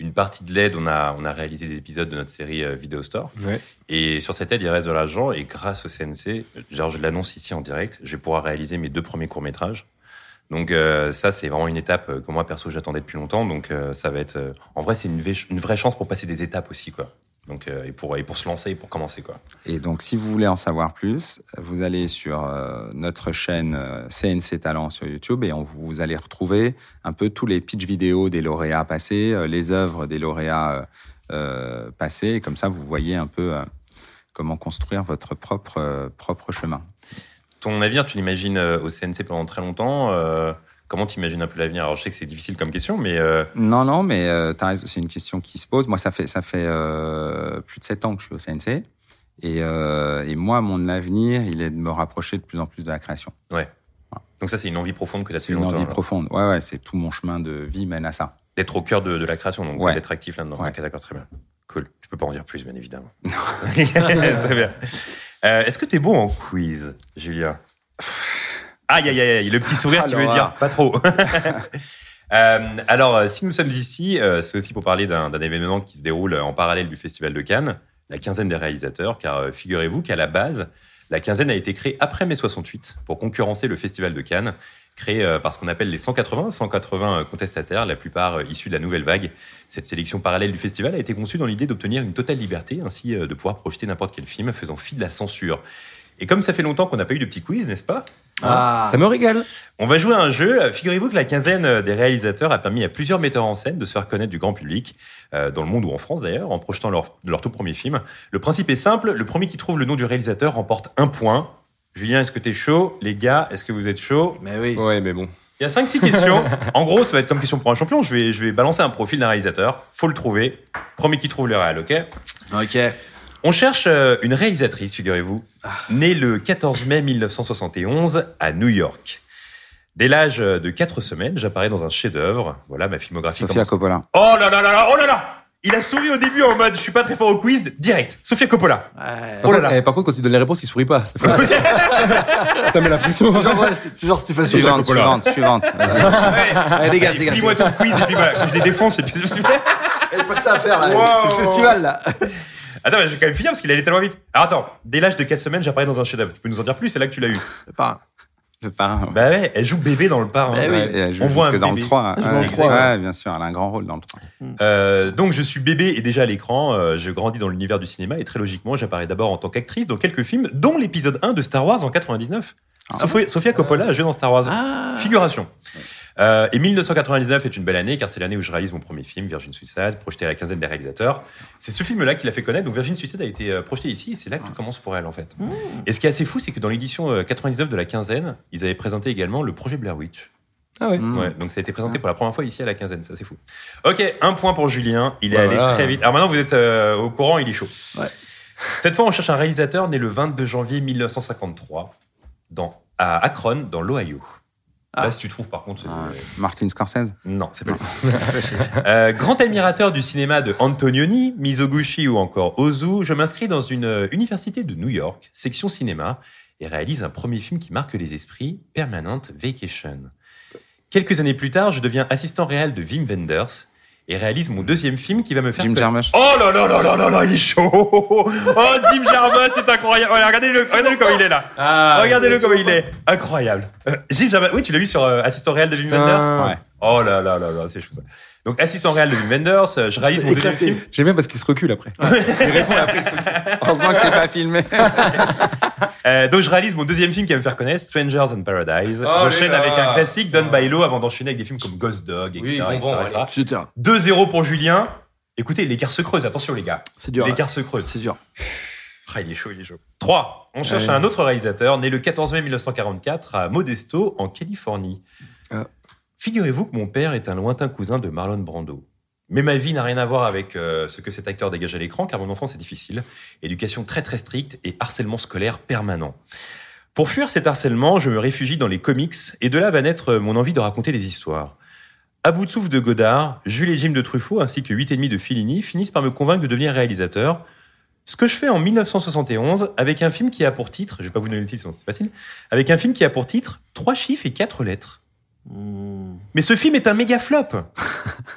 une partie de l'aide, on a, on a réalisé des épisodes de notre série euh, Video Store. Ouais. Et sur cette aide, il reste de l'argent. Et grâce au CNC, genre, je l'annonce ici en direct, je vais pouvoir réaliser mes deux premiers courts-métrages. Donc euh, ça, c'est vraiment une étape euh, que moi, perso, j'attendais depuis longtemps. Donc euh, ça va être... euh, en vrai, c'est une, une vraie chance pour passer des étapes aussi, quoi. Donc, euh, et, pour, et pour se lancer et pour commencer, quoi. Et donc, si vous voulez en savoir plus, vous allez sur euh, notre chaîne euh, CNC Talent sur YouTube et on, vous, allez retrouver un peu tous les pitch vidéos des lauréats passés, les œuvres des lauréats passés. Et comme ça, vous voyez un peu comment construire votre propre, propre chemin. Ton avenir, tu l'imagines au CNC pendant très longtemps. Comment tu imagines un peu l'avenir? Alors, je sais que c'est difficile comme question, mais euh, Non, non, mais euh, c'est une question qui se pose. Moi, ça fait, ça fait euh, plus de sept ans que je suis au CNC. Et, euh, et moi, mon avenir, il est de me rapprocher de plus en plus de la création. ouais. Donc ça, c'est une envie profonde que tu as C'est une envie alors. profonde. Ouais, ouais, c'est tout mon chemin de vie mène à ça. D'être au cœur de, de la création, donc Ouais. d'être actif là-dedans. Ouais. Ok, d'accord, très bien. Cool. Tu peux pas en dire plus, bien évidemment. <laughs> <laughs> très bien. Est-ce que tu es bon en quiz, Julien <laughs> Aïe, aïe, aïe, le petit sourire, tu veux Alors, dire Pas trop. <laughs> Euh, alors, euh, si nous sommes ici, euh, c'est aussi pour parler d'un événement qui se déroule en parallèle du Festival de Cannes, la quinzaine des réalisateurs, car euh, figurez-vous qu'à la base, la quinzaine a été créée après mai 68 pour concurrencer le Festival de Cannes, créé euh, par ce qu'on appelle les 180, 180 euh, contestataires, la plupart euh, issus de la nouvelle vague. Cette sélection parallèle du festival a été conçue dans l'idée d'obtenir une totale liberté, ainsi euh, de pouvoir projeter n'importe quel film, faisant fi de la censure. Et comme ça fait longtemps qu'on n'a pas eu de petit quiz, n'est-ce pas Ah, Ça me régale. on va jouer à un jeu. Figurez-vous que la quinzaine des réalisateurs a permis à plusieurs metteurs en scène de se faire connaître du grand public, euh, dans le monde ou en France d'ailleurs, en projetant leur, leur tout premier film. Le principe est simple, le premier qui trouve le nom du réalisateur remporte un point. Julien, est-ce que t'es chaud? Les gars, est-ce que vous êtes chaud? Mais oui. Ouais, mais bon. Il y a 5-6 questions. <laughs> en gros, ça va être comme question pour un champion. Je vais, je vais balancer un profil d'un réalisateur. Faut le trouver. Premier qui trouve le réel, ok? Ok. On cherche euh, une réalisatrice, figurez-vous, née le 14 mai 1971 à New York. Dès l'âge de 4 semaines, j'apparais dans un chef-d'œuvre. Voilà, ma filmographie Sofia commence. Coppola. Oh là là là là, oh là là Il a souri au début en mode, je suis pas très fort au quiz, direct. Sofia Coppola. Ouais. Oh là là. eh, par contre, quand il donne les réponses, il sourit pas. Ça, fait- <laughs> ça met la pression. C'est genre, ouais, c'est c'est genre Stéphane Suivante, Coppola. suivante, suivante. Vas-y. Allez, dégage, dégage. Plie-moi ton quiz et puis voilà, je les défonce et puis <laughs> Il n'y a pas que ça à faire, là. Wow. C'est le festival, là. Attends, mais je vais quand même finir parce qu'il allait tellement vite. Alors attends, dès l'âge de 4 semaines, j'apparais dans un chef-d'œuvre. Tu peux nous en dire plus? C'est là que tu l'as eu. Enfin, Le parrain. Bah ouais, elle joue bébé dans le parrain. Bah oui. Ouais, elle joue On voit un dans le bébé. 3. Elle joue dans le Ouais, 3, ouais, bien sûr, elle a un grand rôle dans le 3. Euh, donc je suis bébé et déjà à l'écran, euh, je grandis dans l'univers du cinéma et très logiquement j'apparais d'abord en tant qu'actrice dans quelques films, dont l'épisode 1 de Star Wars en 99. Ah Sophia, Sophia Coppola a joué dans Star Wars. Ah. Figuration. Euh, et 1999 est une belle année car c'est l'année où je réalise mon premier film, Virgin Suicide, projeté à la quinzaine des réalisateurs. C'est ce film-là qui l'a fait connaître. Donc Virgin Suicide a été euh, projeté ici et c'est là que tout commence pour elle en fait. Et ce qui est assez fou, c'est que dans l'édition euh, 99 de la quinzaine, ils avaient présenté également le projet Blair Witch. Ah ouais. Mm. Ouais, donc ça a été présenté pour la première fois ici à la quinzaine, ça c'est fou. Ok, un point pour Julien, il est Bah allé voilà. très vite. Alors maintenant vous êtes euh, au courant, il est chaud. Ouais. Cette fois on cherche un réalisateur né le 22 janvier 1953 dans, à Akron, dans l'Ohio. Ah. Là si tu trouves par contre... Ah, Martin Scorsese. Non, c'est pas lui. <laughs> Euh, grand admirateur du cinéma de Antonioni, Mizoguchi ou encore Ozu, je m'inscris dans une euh, université de New York, section cinéma, et réalise un premier film qui marque les esprits, Permanent Vacation. Quelques années plus tard, je deviens assistant réel de Wim Wenders et réalise mon deuxième film qui va me faire... Jim Jarmusch. Oh là là là là là là, il est chaud <laughs> Oh, Jim Jarmusch, c'est incroyable Voilà, Regardez-le regardez-le comme il est là Ah, Regardez-le comme il est Incroyable Euh, Jim Jarmusch, oui, tu l'as vu sur euh, Assistant réel de Wim Putain. Wenders Ouais. Oh là là là là, c'est chaud ça. Donc assistant réel de Wim Wenders, euh, je réalise mon deuxième film. J'aime bien parce qu'il se recule après. Il répond après. Heureusement que c'est pas filmé. <laughs> Euh, donc je réalise mon deuxième film qui va me faire connaître, Strangers in Paradise. Oh, J'enchaîne gars. avec un classique Don Bailo avant d'enchaîner avec des films comme Ghost Dog, etc. Oui, bon, bon, etc., etc. Etc. 2-0 pour Julien. Écoutez, l'écart se creuse, attention les gars. C'est dur. L'écart se creuse. C'est dur. Ah, il est chaud, il est chaud. 3. On cherche Allez. un autre réalisateur, né le 14 mai 1944 à Modesto, en Californie. Ah. Figurez-vous que mon père est un lointain cousin de Marlon Brando. Mais ma vie n'a rien à voir avec euh, ce que cet acteur dégage à l'écran, car mon enfance est difficile. Éducation très très stricte et harcèlement scolaire permanent. Pour fuir cet harcèlement, je me réfugie dans les comics, et de là va naître mon envie de raconter des histoires. À bout de Godard, Jules et Jim de Truffaut, ainsi que 8 et demi de Fellini finissent par me convaincre de devenir réalisateur. Ce que je fais en 1971 avec un film qui a pour titre, je vais pas vous donner le titre, c'est facile, avec un film qui a pour titre trois chiffres et quatre lettres. Mais ce film est un méga flop.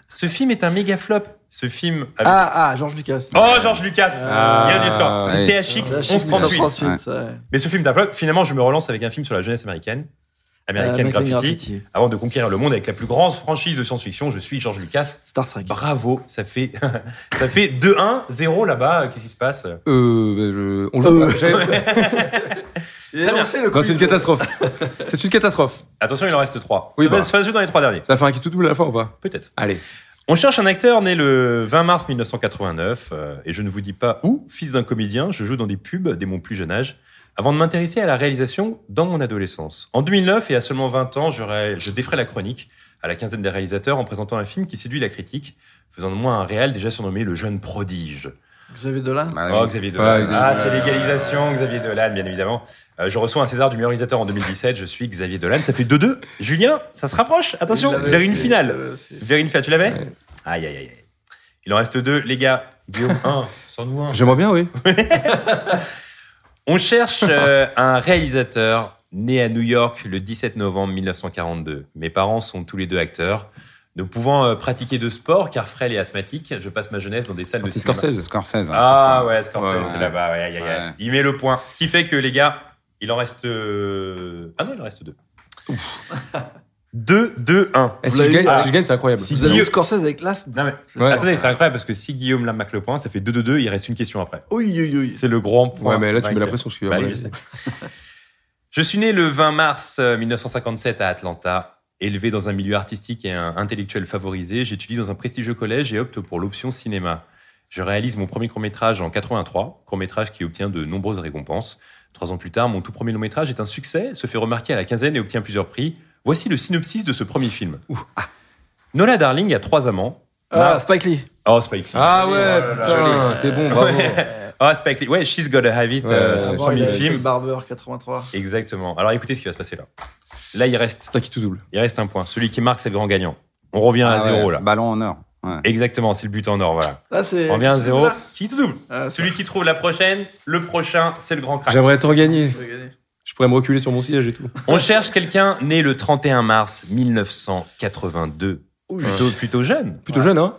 ce film est un méga flop. Ce film. avec- Ah, ah, Georges Lucas. Oh, Georges Lucas. Ah, Il y a du score. C'est ouais. THX THX 1138. 1138, ouais. Mais ce film est un flop. Finalement, je me relance avec un film sur la jeunesse américaine. Américaine Euh, American Graffiti. Graffiti. Avant de conquérir le monde avec la plus grande franchise de science-fiction, je suis Georges Lucas. Star Trek. Bravo, ça fait <laughs> ça fait 2-1-0 là-bas. Qu'est-ce qui se passe? Euh, bah, je... On joue Euh. <laughs> lancé le Non, c'est une catastrophe. <laughs> C'est une catastrophe. Attention, il en reste 3. Oui, ça, va, bah. ça va se jouer dans les trois derniers. Ça va faire un qui tout double à la fois ou pas? Peut-être. Allez. On cherche un acteur né le 20 mars 1989, euh, et je ne vous dis pas où, fils d'un comédien, je joue dans des pubs dès mon plus jeune âge, avant de m'intéresser à la réalisation dans mon adolescence. En 2009, et à seulement 20 ans, je, ré- je défrais la chronique à la quinzaine des réalisateurs en présentant un film qui séduit la critique, faisant de moi un réal déjà surnommé le jeune prodige. Xavier Dolan? Oh. Xavier Dolan. Ah, c'est l'égalisation, Xavier Dolan, bien évidemment. Euh, je reçois un César du meilleur réalisateur en 2017, je suis Xavier Dolan, ça fait 2-2. Julien, ça se rapproche, attention, vers une finale. aussi. Vers une finale, tu l'avais? Ouais. Aïe, aïe, aïe. Il en reste deux, les gars. Guillaume, un, sans nous un. J'aimerais bien, oui. <laughs> On cherche euh, un réalisateur né à New York le 17 novembre 1942. Mes parents sont tous les deux acteurs. Ne pouvant euh, pratiquer de sport, car frêle et asthmatique, je passe ma jeunesse dans des salles de C'est cinéma. Scorsese. Scorsese. hein, Ah ouais, Scorsese, Ouais, c'est ouais. là-bas. Ouais, aïe, aïe, aïe. Ouais. Il met le point. Ce qui fait que les gars, il en reste. euh, Ah non, il en reste deux. 2, 2, 1. Eh, si, Vous je gagne, Ah. si je gagne, c'est incroyable. Si Vous avez Guillaume- eu Scorsese avec l'asthme Non mais Ouais. attendez, c'est incroyable parce que si Guillaume marque le point, ça fait 2 2 2, il reste une question après. Oui, oui, oui. C'est le grand point. Ouais, mais là, tu mets la Michael. pression, je suis Bah, mon je sais. Je suis né le 20 mars euh, 1957 à Atlanta. Élevé dans un milieu artistique et un intellectuel favorisé, j'étudie dans un prestigieux collège et opte pour l'option cinéma. Je réalise mon premier court-métrage en 83, court-métrage qui obtient de nombreuses récompenses. Trois ans plus tard, mon tout premier long-métrage est un succès, se fait remarquer à la quinzaine et obtient plusieurs prix. Voici le synopsis de ce premier film. Nola Darling a trois amants. Ah, Spike Lee. Oh, Spike Lee. Ah ouais, Oh putain, t'es bon, bravo. Ah, Spike Lee. Ouais, She's Gotta Have It, Ouais, euh, son ouais, premier il avait fait film. Barber 83. Exactement. Alors écoutez ce qui va se passer là. Là, il reste, C'est un qui tout double. il reste un point. Celui qui marque, c'est le grand gagnant. On revient à Ah ouais, zéro là. Ballon en or. Ouais. Exactement, c'est le but en or, voilà. Là, c'est. On revient à zéro. Qui tout double Ah, Celui qui trouve la prochaine, le prochain, c'est le grand crack. J'aimerais tout regagner. Je vais gagner. Je pourrais me reculer sur mon siège et tout. On cherche quelqu'un né le 31 mars 1982. Plutôt, plutôt jeune. Plutôt jeune, hein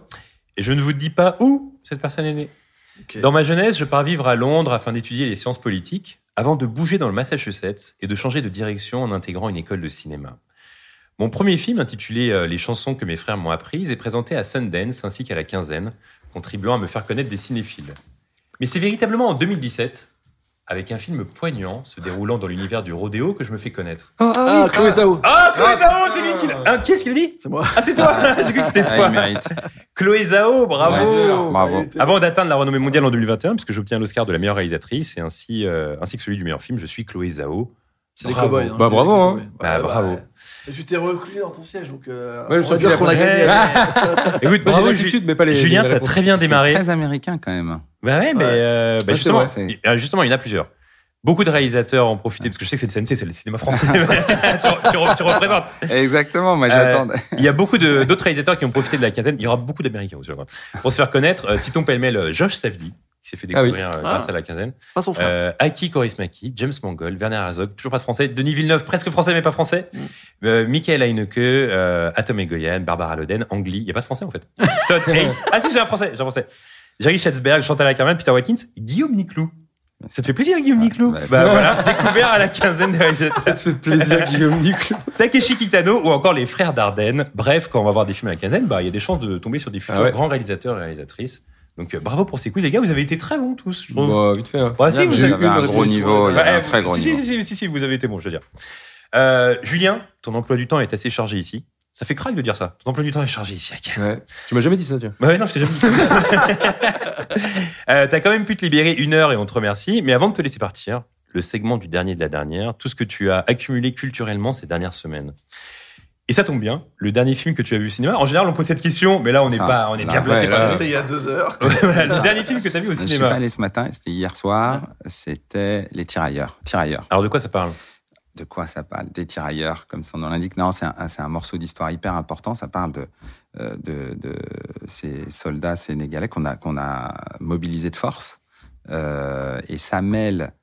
Et je ne vous dis pas où cette personne est née. Dans ma jeunesse, je pars vivre à Londres afin d'étudier les sciences politiques, avant de bouger dans le Massachusetts et de changer de direction en intégrant une école de cinéma. Mon premier film, intitulé euh, Les chansons que mes frères m'ont apprises, est présenté à Sundance ainsi qu'à la quinzaine, contribuant à me faire connaître des cinéphiles. Mais c'est véritablement en 2017, avec un film poignant se déroulant dans l'univers du rodéo, que je me fais connaître. Ah, Chloé Zhao. Ah, Chloé Zhao, c'est lui qui l'a. Hein, qui est-ce qui l'a dit C'est moi. Ah, c'est toi <laughs> <laughs> J'ai cru que c'était Ah, toi. Chloé Zhao, bravo Ouais, bravo. avant d'atteindre la renommée mondiale en 2021, puisque j'obtiens l'Oscar de la meilleure réalisatrice et ainsi, euh, ainsi que celui du meilleur film, je suis Chloé Zhao. C'est des Bravo. cowboys. hein, Bah, bravo, hein. Bah, bravo. Et tu t'es reculé dans ton siège, donc. euh, Ouais, je on suis va dire qu'on a gagné. <laughs> <laughs> Écoute, moi, Bravo j'ai- l'attitude, mais pas les. Julien, t'as très bien démarré. très américain quand même. Bah ouais, mais euh, bah justement, vrai, euh, justement, il y en a plusieurs. Beaucoup de réalisateurs en profitaient, parce que je sais que c'est le CNC, c'est le cinéma français. <laughs> tu, tu re- tu représentes. Exactement, moi Euh, j'attendais. Il y a beaucoup de- d'autres réalisateurs qui ont profité de la quinzaine. Il y aura beaucoup d'Américains aussi. Pour se faire connaître, euh, citons pêle-mêle Josh Safdie, qui s'est fait Ah oui. découvrir euh, Ah. grâce à la quinzaine. Pas son frère. Euh, Aki Kaurismäki, James Mangold, Werner Herzog, toujours pas de français, Denis Villeneuve, presque français mais pas français, euh, Michael Haneke, euh, Atom Egoyan, Barbara Loden, Angli, il y a pas de français en fait. <laughs> Todd Haynes, ah si j'ai un français, j'ai un français. Jerry Schätzberg, Chantal Ackerman, Peter Watkins, Guillaume Niclou. Ça te fait plaisir Guillaume Niclou bah, Bah <laughs> voilà, découvert à la quinzaine de réalisateurs. Ça te fait plaisir, Guillaume Niclou. <laughs> Takeshi Kitano ou encore les frères Dardenne. Bref, quand on va voir des films à la quinzaine, bah il y a des chances de tomber sur des futurs Ah ouais. grands réalisateurs et réalisatrices. Donc euh, bravo pour ces quiz les gars, vous avez été très bons tous. Je trouve. Bah, vite fait. hein. Bah, si, vous avez avez un gros niveau, il y avait un très gros si, niveau. Si, si, si, si, vous avez été bon, je veux dire. Euh, Julien, ton emploi du temps est assez chargé ici. Ça fait craque de dire ça. Ton emploi du temps est chargé ici. Ouais. Tu m'as jamais dit ça, tu vois. Bah ouais, non, je t'ai jamais dit ça. <laughs> euh, T'as quand même pu te libérer une heure et on te remercie. Mais avant de te laisser partir, le segment du dernier de la dernière, tout ce que tu as accumulé culturellement ces dernières semaines. Et ça tombe bien, le dernier film que tu as vu au cinéma. En général, on pose cette question, mais là, on est Ça, pas, on est là, bien placé. ouais, il y a deux heures. Le dernier film que tu as vu au Je suis cinéma. pas allé ce matin, c'était hier soir. C'était Les Tirailleurs. Tirailleurs. Alors de quoi ça parle? De quoi ça parle? Des tirailleurs, comme son nom l'indique. Non, c'est un, c'est un morceau d'histoire hyper important. Ça parle de, euh, de, de ces soldats sénégalais qu'on a, qu'on a mobilisés de force Euh, et ça mêle,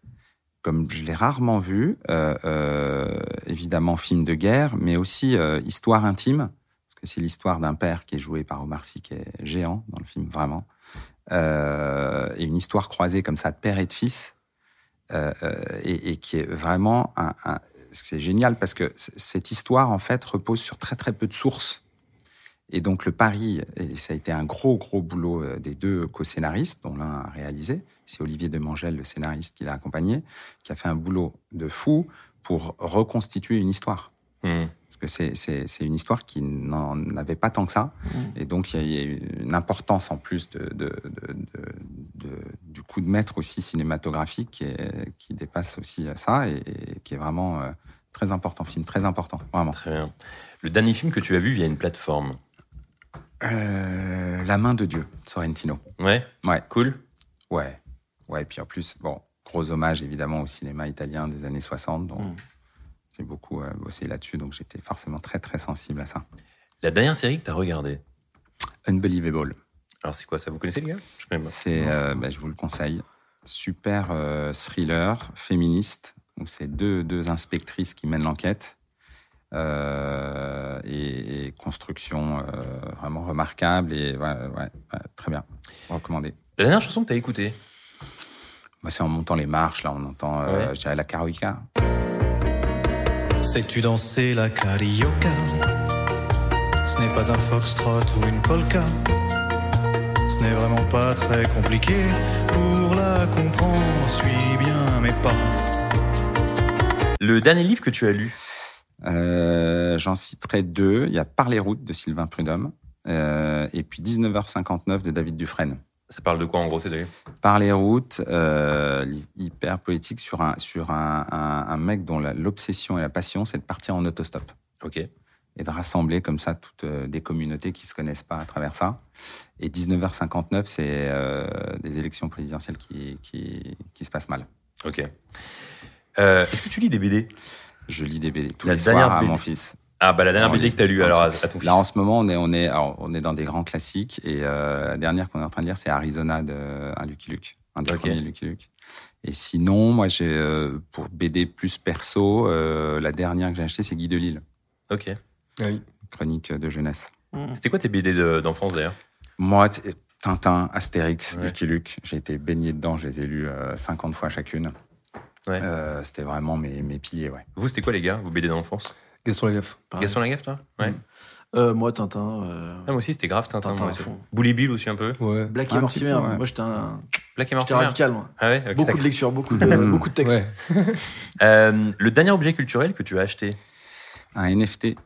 comme je l'ai rarement vu, euh, euh, évidemment film de guerre, mais aussi euh, histoire intime, parce que c'est l'histoire d'un père qui est joué par Omar Sy, qui est géant dans le film, vraiment. Et une histoire croisée comme ça de père et de fils, et, et qui est vraiment un, un- c'est génial parce que cette histoire en fait repose sur très très peu de sources. Et donc le pari, et ça a été un gros gros boulot euh, des deux co-scénaristes, dont l'un a réalisé, c'est Olivier Demangel, le scénariste qui l'a accompagné, qui a fait un boulot de fou pour reconstituer une histoire. Hmm. Parce que c'est- c'est c'est une histoire qui n'en avait pas tant que ça. Et donc, il y a- eu une importance en plus de, de- de- de- de- du coup de maître aussi cinématographique qui, est- qui dépasse aussi ça et, et qui est vraiment euh, très important, film très important, vraiment. Très bien. Le dernier film que tu as vu via une plateforme? Euh, La main de Dieu, Sorrentino. Ouais, Ouais, cool. ouais. Ouais, et puis en plus, bon, gros hommage évidemment au cinéma italien des années 60, dont Mm. j'ai beaucoup euh, bossé là-dessus, donc j'étais forcément très très sensible à ça. La dernière série que tu as regardée, Unbelievable. alors c'est quoi ça? Vous connaissez les gars? Je connais pas. C'est, euh, bah, je vous le conseille, super euh, thriller féministe où c'est deux, deux inspectrices qui mènent l'enquête euh, et, et construction euh, vraiment remarquable et ouais, ouais, ouais, très bien recommandé. La dernière chanson que tu as écoutée? Moi, c'est en montant les marches là, on entend, euh, Ouais. je dirais la Carioca. Sais-tu danser la carioca? Ce n'est pas un foxtrot ou une polka. Ce n'est vraiment pas très compliqué pour la comprendre. Suis bien mes pas. Le dernier livre que tu as lu? Euh, J'en citerai deux. Il y a Par les routes de Sylvain Prudhomme euh, et puis 19h59 de David Dufresne. Ça parle de quoi en gros ces deux? Par les routes, euh, hyper poétique sur un, sur un, un, un mec dont l'obsession et la passion, c'est de partir en autostop Ok. et de rassembler comme ça toutes des communautés qui se connaissent pas à travers ça. Et 19h59, c'est euh, des élections présidentielles qui, qui, qui se passent mal. Ok. Euh, Est-ce que tu lis des BD Je lis des BD tous La les soirs à BD. mon fils. Ah bah la dernière BD que tu as lu alors à, à ton fils. Là, en ce moment, on est, on est, alors, on est dans des grands classiques. Et euh, la dernière qu'on est en train de lire, c'est Arizona de un Lucky Luke, un des Ok. premiers Lucky Luke. Et sinon, moi, j'ai euh, pour BD plus perso, euh, la dernière que j'ai achetée, c'est Guy Delisle, Ok. Ah oui. chronique de jeunesse. C'était quoi tes BD de- d'enfance d'ailleurs? Moi, c'est- Tintin, Astérix, Ouais. Lucky Luke, j'ai été baigné dedans, je les ai lus euh, 50 fois chacune. Ouais. Euh, C'était vraiment mes, mes piliers, ouais. Vous, c'était quoi les gars, vos BD d'enfance? Gaston Lagaffe. Pareil. Gaston Lagaffe, toi? Ouais. Mm. Euh, moi, Tintin. euh, Ah, moi aussi, c'était grave Tintin. Tintin moi aussi. fond. Bully Bill aussi un peu. Ouais. Black et Mortimer. peu, ouais. Moi, j'étais un. Black et Mortimer. radical, moi. Ah ouais Beaucoup ça- de lectures, beaucoup de, beaucoup de textes. Ouais. <laughs> Euh, Le dernier objet culturel que tu as acheté? Un NFT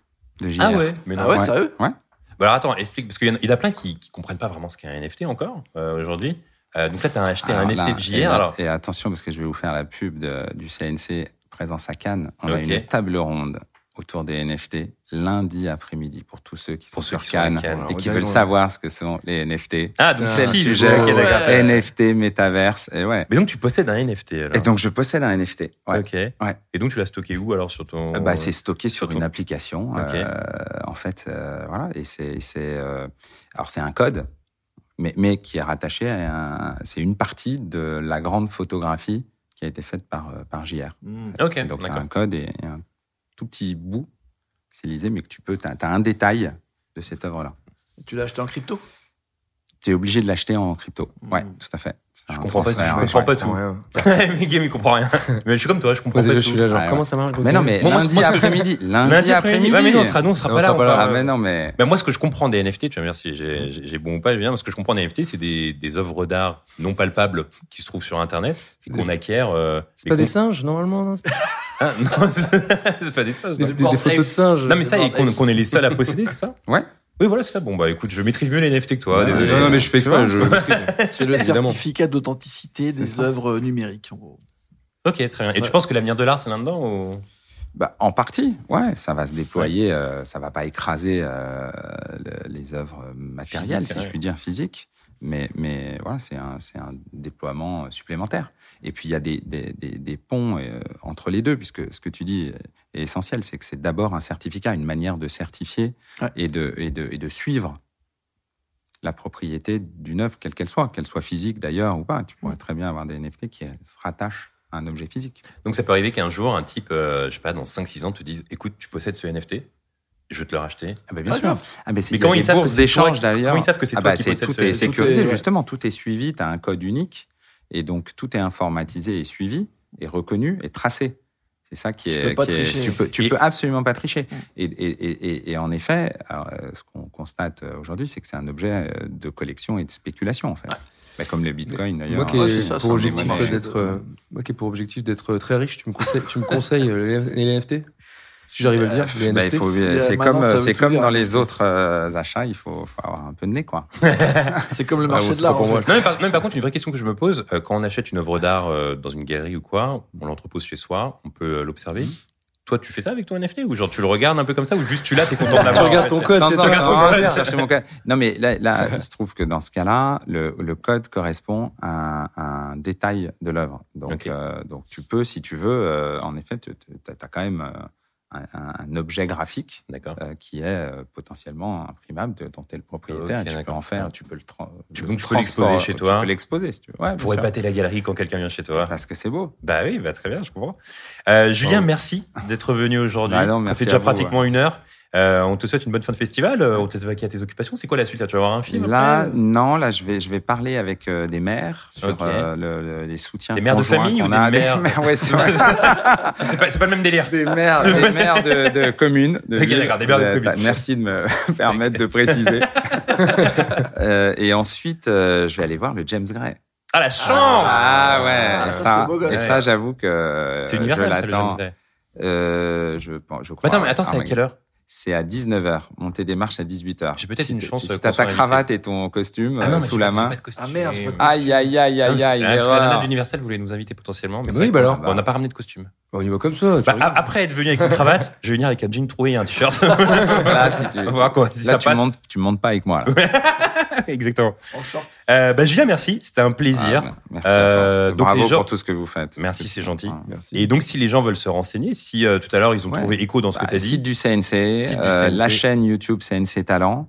de JR. Ah ouais Mais non. Ah ouais, Ouais. sérieux? Ouais. Bah alors attends, explique, parce qu'il y, en a- il y a plein qui, qui comprennent pas vraiment ce qu'est un NFT encore euh, aujourd'hui. Euh, donc là, tu as acheté un NFT là, de et JR. Alors, Et attention, parce que je vais vous faire la pub de- du CNC présence à Cannes. On a une table ronde autour des NFT lundi après-midi pour tous ceux qui sont ceux sur qui sont à Cannes, et qui veulent ouais. savoir ce que sont les NFT. ah, donc c'est le sujet. Ouais. NFT, métaverse, et ouais. Mais donc, tu possèdes un NFT alors? Et donc, je possède un NFT. Ouais. Ok. Et donc, tu l'as stocké où alors sur ton. Euh, Bah, c'est stocké sur sur ton- une application, Ok. euh, en fait, euh, voilà. Et c'est, c'est, euh, alors c'est un code, mais, mais qui est rattaché à un, c'est une partie de la grande photographie qui a été faite par euh, par JR. Mm. Ok, Donc, tu as d'accord. un code et, et un tout petit bout stylisé, mais que tu peux, tu as, un détail de cette œuvre-là. Tu l'as acheté en crypto? Tu es obligé de l'acheter en crypto. Ouais, Mhm. tout à fait. Je Un comprends pas tout, je comprends pas tout. <laughs> Mais Game, il comprend rien. Mais je suis comme toi, je comprends pas déjà, je tout. suis là, genre, comment ça marche Mais non, mais lundi après-midi. <laughs> Lundi, Lundi après-midi. Ouais, mais non, on sera, Non, pas on là. sera pas là. Ah, mais non, mais. Moi, ce que je comprends des NFT, tu vas me dire si j'ai bon ou pas, bien, ce que je comprends des NFT, c'est des, des œuvres d'art non palpables qui se trouvent sur Internet, et qu'on acquiert. euh, C'est pas des singes, normalement, non C'est pas- <laughs> Ah, non, c'est pas des singes. Des, des- des photos de singes. Non, mais ça, et qu'on Board qu'on est les seuls à posséder, c'est ça? Ouais. Oui, voilà, c'est ça. Bon, bah écoute, je maîtrise mieux les NFT que toi. Ouais, désolé. Non, non, mais je fais exprès. je- C'est le <laughs> Évidemment. certificat d'authenticité des œuvres numériques, en gros. Ok, très bien. Et tu Ouais. penses que l'avenir de l'art, c'est là-dedans ou... Bah, en partie, ouais, ça va se déployer, euh, ça va pas écraser euh, le- les œuvres matérielles, Physique, si je ouais. puis dire, physiques, mais, mais voilà, c'est un, c'est un déploiement supplémentaire. Et puis il y a des, des, des, des ponts euh, entre les deux, puisque ce que tu dis est essentiel, c'est que c'est d'abord un certificat, une manière de certifier Ouais. et, de, et, de, et de suivre la propriété d'une œuvre, quelle qu'elle soit, qu'elle soit physique d'ailleurs ou pas. Tu pourrais très bien avoir des NFT qui se rattachent à un objet physique. Donc ça peut arriver qu'un jour, un type, euh, je sais pas, dans 5-6 ans, te dise Écoute, tu possèdes ce NFT, je vais te le racheter. Ah bah bien Ah, sûr. Ah mais c'est- Mais des ils savent que d'ailleurs. ils savent que c'est ah toi bah qui possèdes tout est tout sécurisé justement, tout est suivi, tu as un code unique et donc tout est informatisé et suivi et reconnu et tracé. C'est ça qui Tu est, peux pas qui est- tricher. tu peux tu Et- peux absolument pas tricher. Et, et, et, et- et en effet, alors, euh, ce qu'on constate euh, aujourd'hui, c'est que c'est un objet euh, de collection et de spéculation en fait. Bah, comme le Bitcoin d'ailleurs. Moi qui ai pour objectif d'être, euh, moi qui ai pour objectif d'être très riche, tu me conseilles, tu me conseilles les, les NFT Si j'arrive à le dire, les Bah, NFT. il faut, Euh, c'est comme, veut c'est comme dire. dans les autres euh, achats, il faut, faut avoir un peu de nez, quoi. <laughs> C'est comme le Ah, marché bon, de l'art. en moi. fait. Non mais, par, non, mais par contre, une vraie question que je me pose, euh, quand on achète une œuvre d'art euh, dans une galerie ou quoi, on l'entrepose chez soi, on peut euh, l'observer. Toi, tu fais ça avec ton NFT ou genre tu le regardes un peu comme ça ou juste tu l'as, t'es content de l'avoir Tu regardes ton code, Dans tu regardes ton code. Non, mais là, là, <laughs> il se trouve que dans ce cas-là, le, le code correspond à, un- à un détail de l'œuvre. Donc, euh, donc, tu peux, si tu veux, euh, en effet, tu as quand même euh, un, un objet graphique euh, qui est euh, potentiellement imprimable, de- dont tu es le propriétaire. Ok, et tu peux en faire, tu peux le, Tu- peux l'exposer chez toi. Tu peux l'exposer si tu veux. Ouais, Pour épater la galerie quand quelqu'un vient chez toi. Parce que c'est beau. Bah oui, bah très bien, je comprends. Euh, Julien, merci d'être venu aujourd'hui. Bah Ça fait déjà vous, pratiquement une heure. Euh, on te souhaite une bonne fin de festival. Euh, on te laisse vaquer à tes occupations. C'est quoi la suite là? Tu vas voir un film Là, après non, là, je vais, je vais parler avec euh, des maires sur Ok. euh, le, le- les soutiens. Des mères de famille ou des a. mères? Ouais, <laughs> c'est pas, c'est pas le même délire. des maires, des <laughs> maires de, de communes. de Ok, villes. d'accord, des maires de communes. Merci de me <laughs> permettre de préciser. Et ensuite, je vais aller voir le James Gray. Ah la chance Ah ouais, Ah, ça, beau et ça, j'avoue que C'est je universel, le l'attends. Euh, je, je crois. Attends, mais attends, c'est à Ah, quelle heure? C'est à 19h. Monter des marches à 18h. J'ai peut-être si une chance, Si t'as ta cravate et ton costume Ah non, euh, sous la main. Ah, merde, pas de Aïe, aïe, aïe, aïe, aïe. ah, parce que la nana d'Universal voulait nous inviter potentiellement. Mais Bah oui, bah alors. On n'a pas ramené de costume. On y va comme ça. Bah, après être venu avec une cravate, je vais venir avec un jean troué et un t-shirt. <laughs> Là, si tu, <laughs> On va voir quoi, si là, ça tu passe. montes, tu montes pas avec moi. Là. <laughs> <laughs> Exactement. En short. Euh, bah, Julien, merci. C'était un plaisir. Ah, merci Euh, à toi. donc Bravo les gens- pour tout ce que vous faites. Merci, c'est gentil. Ah. Merci. Et donc, si les gens veulent se renseigner, si euh, tout à l'heure ils ont Ouais. trouvé écho dans ce que Bah, tu as dit, site du CNC, Site du euh, CNC. la chaîne YouTube CNC Talent.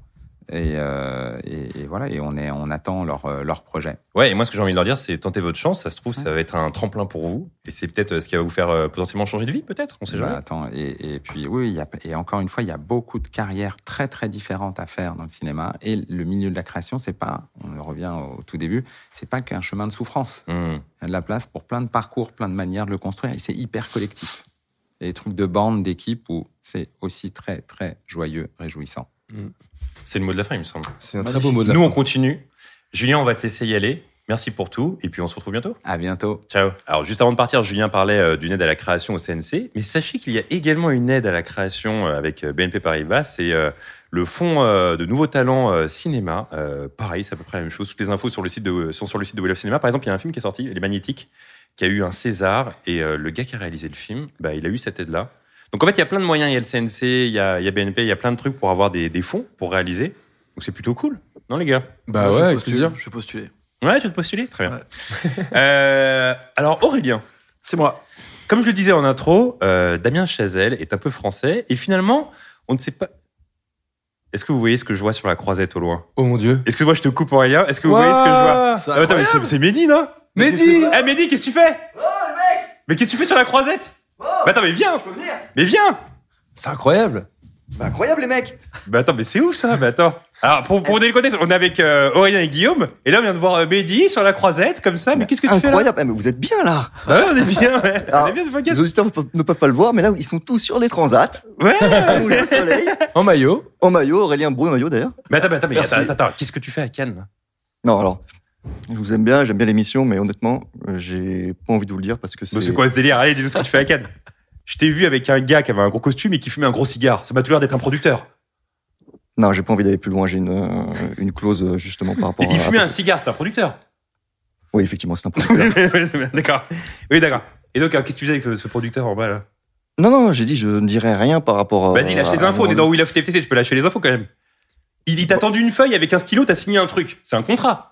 Et, euh, et, et voilà, et on, est, on attend leur, euh, leur projet. ouais, et moi ce que j'ai envie de leur dire, c'est tentez votre chance. Ça se trouve, ça va être un tremplin pour vous. Et c'est peut-être ce qui va vous faire euh, potentiellement changer de vie, peut-être? On sait Bah, jamais. attends, et, et puis oui, il y a, et encore une fois, il y a beaucoup de carrières très très différentes à faire dans le cinéma. Et le milieu de la création, c'est pas, on revient au tout début, c'est pas qu'un chemin de souffrance. Hmm. Il y a de la place pour plein de parcours, plein de manières de le construire, et c'est hyper collectif. Il y a des trucs de bande, d'équipe, où c'est aussi très très joyeux, réjouissant. C'est le mot de la fin, il me semble. C'est un très beau mot de la Nous, fin. on continue. Julien, on va te laisser y aller. Merci pour tout. Et puis, on se retrouve bientôt. À bientôt. Ciao. Alors, juste avant de partir, Julien parlait euh, d'une aide à la création au CNC. Mais sachez qu'il y a également une aide à la création euh, avec euh, BNP Paribas. C'est le fonds de nouveaux talents cinéma. Pareil, c'est à peu près la même chose. Toutes les infos sur le site de, sont sur le site de Wheel of Cinema. Par exemple, il y a un film qui est sorti, Les Magnétiques, qui a eu un César. Et le gars qui a réalisé le film, bah, il a eu cette aide-là. Donc, en fait, il y a plein de moyens. Il y a le CNC, il y a, il y a BNP, il y a plein de trucs pour avoir des, des fonds pour réaliser. Donc, c'est plutôt cool. Non, les gars? Bah Moi, je ouais, avec plaisir. Je vais postuler. Ouais, tu veux te postuler? Très bien. <laughs> Euh, alors, Aurélien, C'est moi. comme je le disais en intro, euh, Damien Chazelle est un peu français et finalement, on ne sait pas. Est-ce que vous voyez ce que je vois sur la croisette au loin? Oh mon dieu. Excuse-moi, je te coupe Aurélien? Est-ce que vous voyez ce que je vois? C'est Ah, Attends, mais c'est- incroyable. c'est Mehdi, non? Mehdi Eh Mehdi, qu'est-ce que tu fais? Mais qu'est-ce que tu fais sur la croisette? Mais attends, mais viens Mais viens C'est incroyable. Bah, incroyable les mecs. Bah attends, mais c'est ouf ça. Mais attends. Alors, pour, pour vous donner le contexte, on est avec euh, Aurélien et Guillaume, et là on vient de voir euh, Mehdi sur la croisette, comme ça, mais qu'est-ce que tu fais là Incroyable, mais vous êtes bien là. Bah ouais, on est bien, ouais. <laughs> On est bien ce Les podcast auditeurs ne peuvent- ne peuvent pas le voir, mais là ils sont tous sur des transats, Ouais. Au soleil, En maillot. en maillot, Aurélien Brou en maillot d'ailleurs. Mais attends, mais attends, mais Merci. attends, attends, attends, qu'est-ce que tu fais à Cannes Non alors, je vous aime bien, j'aime bien l'émission, mais honnêtement, euh, j'ai pas envie de vous le dire parce que Bah, c'est... C'est quoi ce délire? Allez, dis-nous ce que tu fais à Cannes. Je t'ai vu avec un gars qui avait un gros costume et qui fumait un gros cigare. Ça m'a tout l'air d'être un producteur. Non, j'ai pas envie d'aller plus loin, j'ai une, euh, une clause euh, justement par rapport Et il à... fumait un cigare, c'est un producteur. Oui, effectivement, c'est un producteur. <laughs> d'accord. Oui, d'accord. Et donc, qu'est-ce que tu faisais avec ce- producteur en bas là? Non, non, j'ai dit je ne dirai rien par rapport à... Vas-y, lâche les infos. On est dans Wheel of TFTC, tu peux lâcher les infos quand même. Il, il t'a tendu une feuille avec un stylo, t'as signé un truc. C'est un contrat.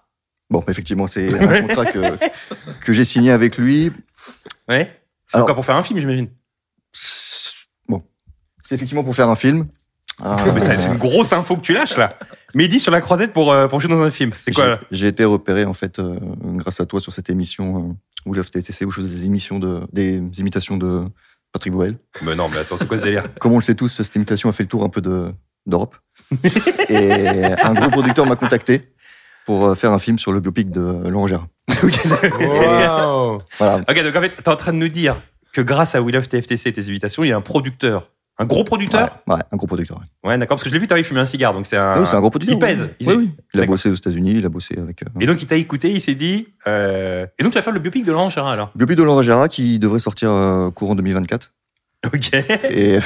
Bon, effectivement, c'est <laughs> un contrat que, que j'ai signé avec lui. Ouais. C'est encore pour faire un film, j'imagine. Bon, c'est effectivement pour faire un film. Mais ça, c'est une grosse info que tu lâches là. Mehdi sur la croisette pour, euh, pour jouer dans un film. C'est quoi j'ai- été repéré en fait euh, grâce à toi sur cette émission euh, où TTC où je faisais des émissions de des imitations de Patrick Boel. Mais non, mais attends, c'est quoi ce délire? Comme on le sait tous, cette imitation a fait le tour un peu de d'Europe. Et un gros producteur m'a contacté pour euh, faire un film sur le biopic de Laurent Gérard. <laughs> Voilà. Ok, donc en fait, t'es en train de nous dire que grâce à We Love TFTC et tes invitations, il y a un producteur. Un gros producteur? Ouais, ouais, un gros producteur. ouais. Ouais, d'accord, parce que je l'ai vu, t'as fumé un cigare, donc c'est un. oui, c'est un gros producteur. Il pèse. Oui, Il- oui, oui. Il a bossé aux États-Unis, il a bossé avec. Euh, Et donc il t'a écouté, il s'est dit. euh, Et donc tu vas faire le biopic de Laurent Gérard alors? Biopic de Laurent Gérard qui devrait sortir euh, courant 2024. <laughs> Ok. Et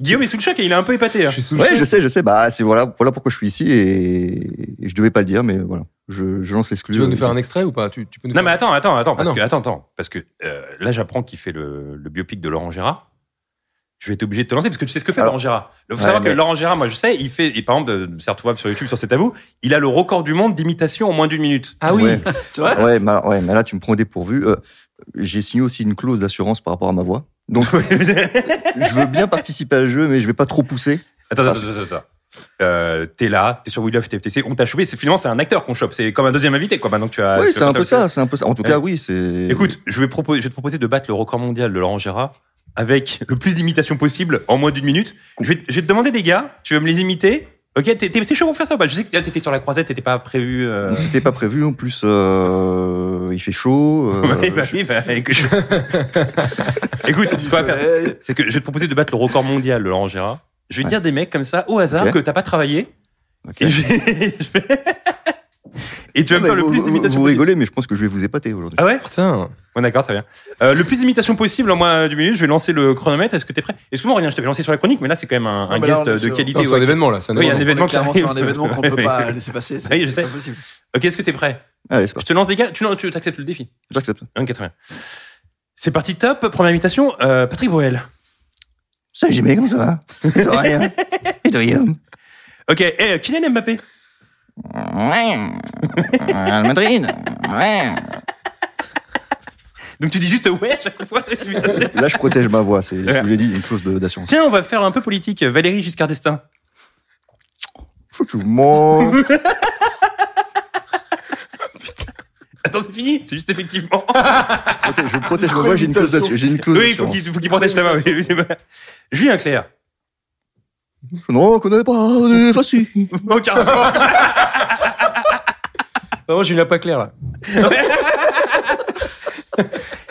Guillaume est sous le choc et il est un peu épaté. hein. Je suis sous le ouais, choc. je sais, je sais. Bah, c'est voilà, voilà pourquoi je suis ici et, et je devais pas le dire, mais voilà, je, je lance l'exclu. Tu veux nous euh, faire un extrait ou pas? Tu, tu peux nous Non faire- mais attends, attends, attends, parce Ah non. que attends, attends, parce que euh, là j'apprends qu'il fait le, le biopic de Laurent Gérard. Je vais être obligé de te lancer parce que tu sais ce que fait Alors- Laurent Gérard. Il faut Ouais, savoir mais- que Laurent Gérard, moi je sais, il fait, et par exemple, c'est retrouvable sur YouTube, sur C'est à vous, il a le record du monde d'imitation en moins d'une minute. Ah oui Ouais. <laughs> C'est vrai? Ouais, mais, ouais, mais là tu me prends au dépourvu. Euh, J'ai signé aussi une clause d'assurance par rapport à ma voix, donc <laughs> je veux bien participer au jeu, mais je vais pas trop pousser. Attends, Parce- attends, attends, attends. Euh, t'es là, t'es sur We Love TFTC, on t'a chopé, c'est finalement c'est un acteur qu'on chope, c'est comme un deuxième invité quoi. Maintenant que tu as. oui, c'est un peu ça, c'est un peu ça. En tout Ouais. cas, oui, c'est. Écoute, je vais, proposer, je vais te proposer de battre le record mondial de Laurent Gérard avec le plus d'imitations possible en moins d'une minute. Je vais, je vais te demander des gars, tu vas me les imiter. Ok, t'es, chaud pour faire ça ou pas? Je sais que t'étais sur la croisette, t'étais pas prévu. euh, C'était pas prévu. En plus, euh, il fait chaud. euh, <laughs> Ouais, bah oui, bah, écoute, <laughs> écoute ce qu'on va faire, c'est que je vais te proposer de battre le record mondial de Laurent Gérard. Je vais te Ouais. dire des mecs comme ça au hasard que t'as pas travaillé ok. et, je vais- <laughs> je vais- et tu vas me faire le plus d'imitations Vous possible. rigolez, mais je pense que je vais vous épater aujourd'hui. Ah ouais Putain Ouais, d'accord, très bien. Euh, le plus d'imitations possible en moins d'une minute. Je vais lancer le chronomètre. Est-ce que t'es prêt? Excuse-moi, rien, je t'avais lancé sur la chronique, mais là, c'est quand même un, un bah là, guest de qualité. Non, C'est un événement là, c'est un Oui, il y a un événement. qui un <laughs> événement qu'on peut Oui, pas laisser passer. c'est Oui, je sais. pas possible. Ok, est-ce que t'es prêt? Allez, c'est Je parti. te lance des gars. Tu, tu acceptes le défi? J'accepte. Ok, très bien. C'est parti, top. Première imitation, euh, Patrick Bruel. Salut Jimmy, comment ça va <laughs> De rien. Et de rien. Ok, et euh, Kylian Mbappé. Ouais. Real Madrid. Ouais. Donc tu dis juste ouais à chaque fois. Là, je protège ma voix. C'est, je vous l'ai dit, une clause de- d'assurance. Tiens, on va faire un peu politique. Valérie Giscard d'Estaing. Effectivement. <laughs> Attends, c'est fini C'est juste effectivement. Protège- Je protège ma voix, j'ai une clause d'assurance. Oui, il faut qu'il faut qu'il protège sa oui, oui. Julien Clerc. Je ne reconnais pas des faciles. <laughs> Aucun rapport. <laughs> Vraiment, je suis pas clair là.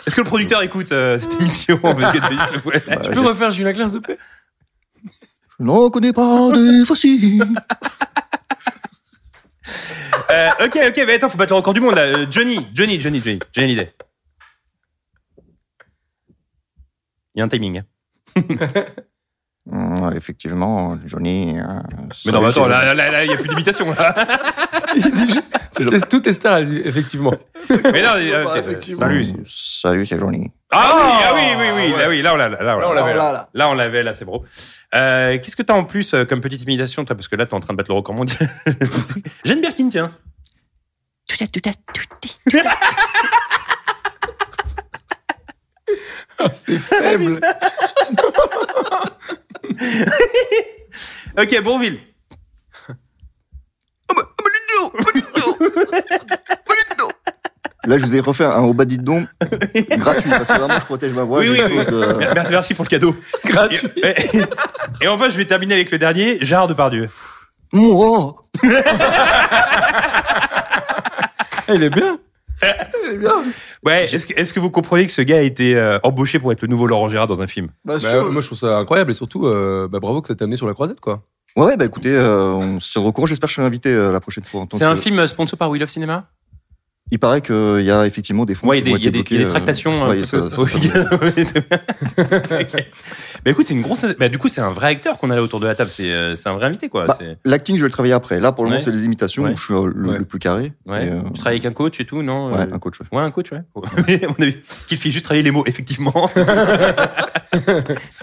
Est-ce que le producteur écoute euh, cette émission Parce que- ouais. Bah, Tu peux refaire Julien Clerc, s'il te plaît Je ne reconnais pas des faciles. <laughs> Euh, ok, ok, mais attends, faut battre le record du monde là. Euh, Johnny, Johnny, Johnny, Johnny, Johnny Hallyday. Il y a un timing. hein. Hum, effectivement, Johnny. euh, Mais non, mais attends, là, là, là, il y a plus d'imitation là. <laughs> Tout est- Tout est star, elle dit, effectivement. Mais non, euh, effectivement. salut. Salut, c'est Johnny. Ah oui, ah oui, oui, oui, là, oui, là on l'a, là, on Là, on l'a. l'avait, là, là. Là, on l'avait, là, c'est bro. Euh, qu'est-ce que t'as en plus euh, comme petite imitation, toi? Parce que là, t'es en train de battre le record mondial. <laughs> Jeanne Birkin, tiens. C'est faible. <laughs> <laughs> Ok, Bourville. Là, je vous ai refait un Obadiddon gratuit parce que vraiment, je protège ma voix. Oui, oui, oui. de- Merci, merci pour le cadeau. Gratuit. Et, et- et enfin, je vais terminer avec le dernier, Gérard Depardieu. Moi. <laughs> Il est bien. Ouais, est-ce que, vous comprenez que ce gars a été euh, embauché pour être le nouveau Laurent Gérard dans un film? Bah, Bah, sûr. moi, je trouve ça incroyable et surtout, euh, bah, bravo que ça t'ait amené sur la croisette, quoi. Ouais, ouais, bah écoutez, euh, on se tient au courant. J'espère que je serai invité euh, la prochaine fois. en tant C'est un que- film sponsor par We Love Cinéma Il paraît qu'il y a effectivement des fonds Ouais, il y a des, y y a tractations euh, un ouais, <laughs> ça- ça-. <laughs> Bah <laughs> écoute, c'est une grosse. Bah du coup, c'est un vrai acteur qu'on a là autour de la table. C'est euh, c'est un vrai invité, quoi. Bah, L'acting, je vais le travailler après. Là, pour le moment, c'est des imitations où je suis euh, le, plus carré. Ouais. Euh, Tu travailles avec un coach et tout, non ouais, Euh, un coach. ouais. Ouais, un coach, ouais. à mon avis, qui fait juste travailler les mots, effectivement.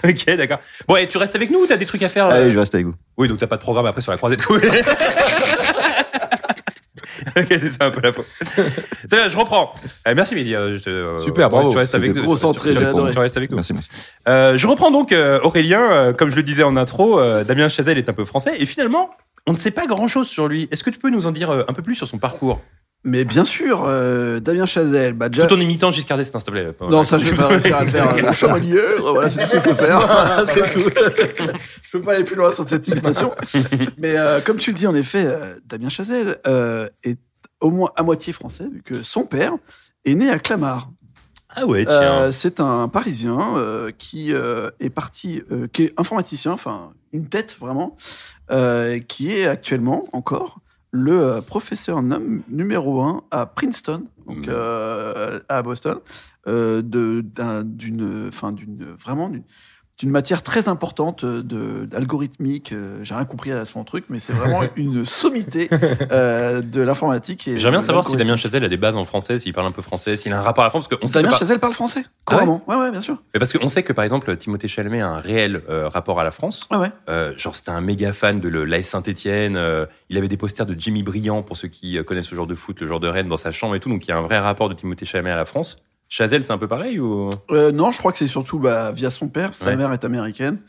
ok, d'accord. Bon, et tu restes avec nous ou t'as des trucs à faire Allez, je reste avec vous. Oui, donc t'as pas de programme après sur la croisette. Cool. Ok, c'est un peu la faute. Je reprends. Euh, merci Mehdi. euh, je- euh, Super, bravo. Tu restes avec nous. Tu- tu- j'ai adoré. Tu restes avec nous. Merci, merci. Euh, je reprends donc euh, Aurélien. comme je le disais en intro, Damien Chazelle est un peu français. Et finalement, on ne sait pas grand-chose sur lui. Est-ce que tu peux nous en dire un peu plus sur son parcours? Mais bien sûr, euh, Damien Chazelle, bah déjà. Tout en imitant Giscard d'Estaing, s'il te plaît. Non, ça, je vais pas réussir à le faire. Euh, <laughs> Chevalier, euh, voilà, c'est tout ce que je peux faire. Voilà, <laughs> <laughs> c'est tout. je peux pas aller plus loin sur cette imitation. Mais euh, comme tu le dis, en effet, Damien Chazelle euh, est au moins à moitié français, vu que son père est né à Clamart. Ah ouais, tiens. C'est un Parisien qui est parti, qui est informaticien, enfin une tête vraiment, qui est actuellement encore le euh, professeur num- numéro un à Princeton, donc Mm. euh, à Boston, euh, d'une, enfin d'une vraiment d'une d'une matière très importante de d'algorithmique. euh, J'ai rien compris à son truc, mais c'est vraiment <laughs> une sommité euh, de l'informatique. et J'aimerais bien savoir si. Damien Chazelle a des bases en français, s'il parle un peu français, s'il a un rapport à la France, parce sait, que Damien par- Chazelle parle français Ah ouais couramment. ouais, ouais, bien sûr. Mais parce qu'on sait que par exemple Timothée Chalamet a un réel euh, rapport à la France. Ouais, ouais. Euh, genre c'était un méga fan de l'AS Saint-Etienne. il avait des posters de Jimmy Briand pour ceux qui euh, connaissent ce genre de foot, le genre de Rennes dans sa chambre et tout. Donc il y a un vrai rapport de Timothée Chalamet à la France. Chazelle c'est un peu pareil ou? Euh, non, je crois que c'est surtout bah, via son père. Sa Ouais. mère est américaine,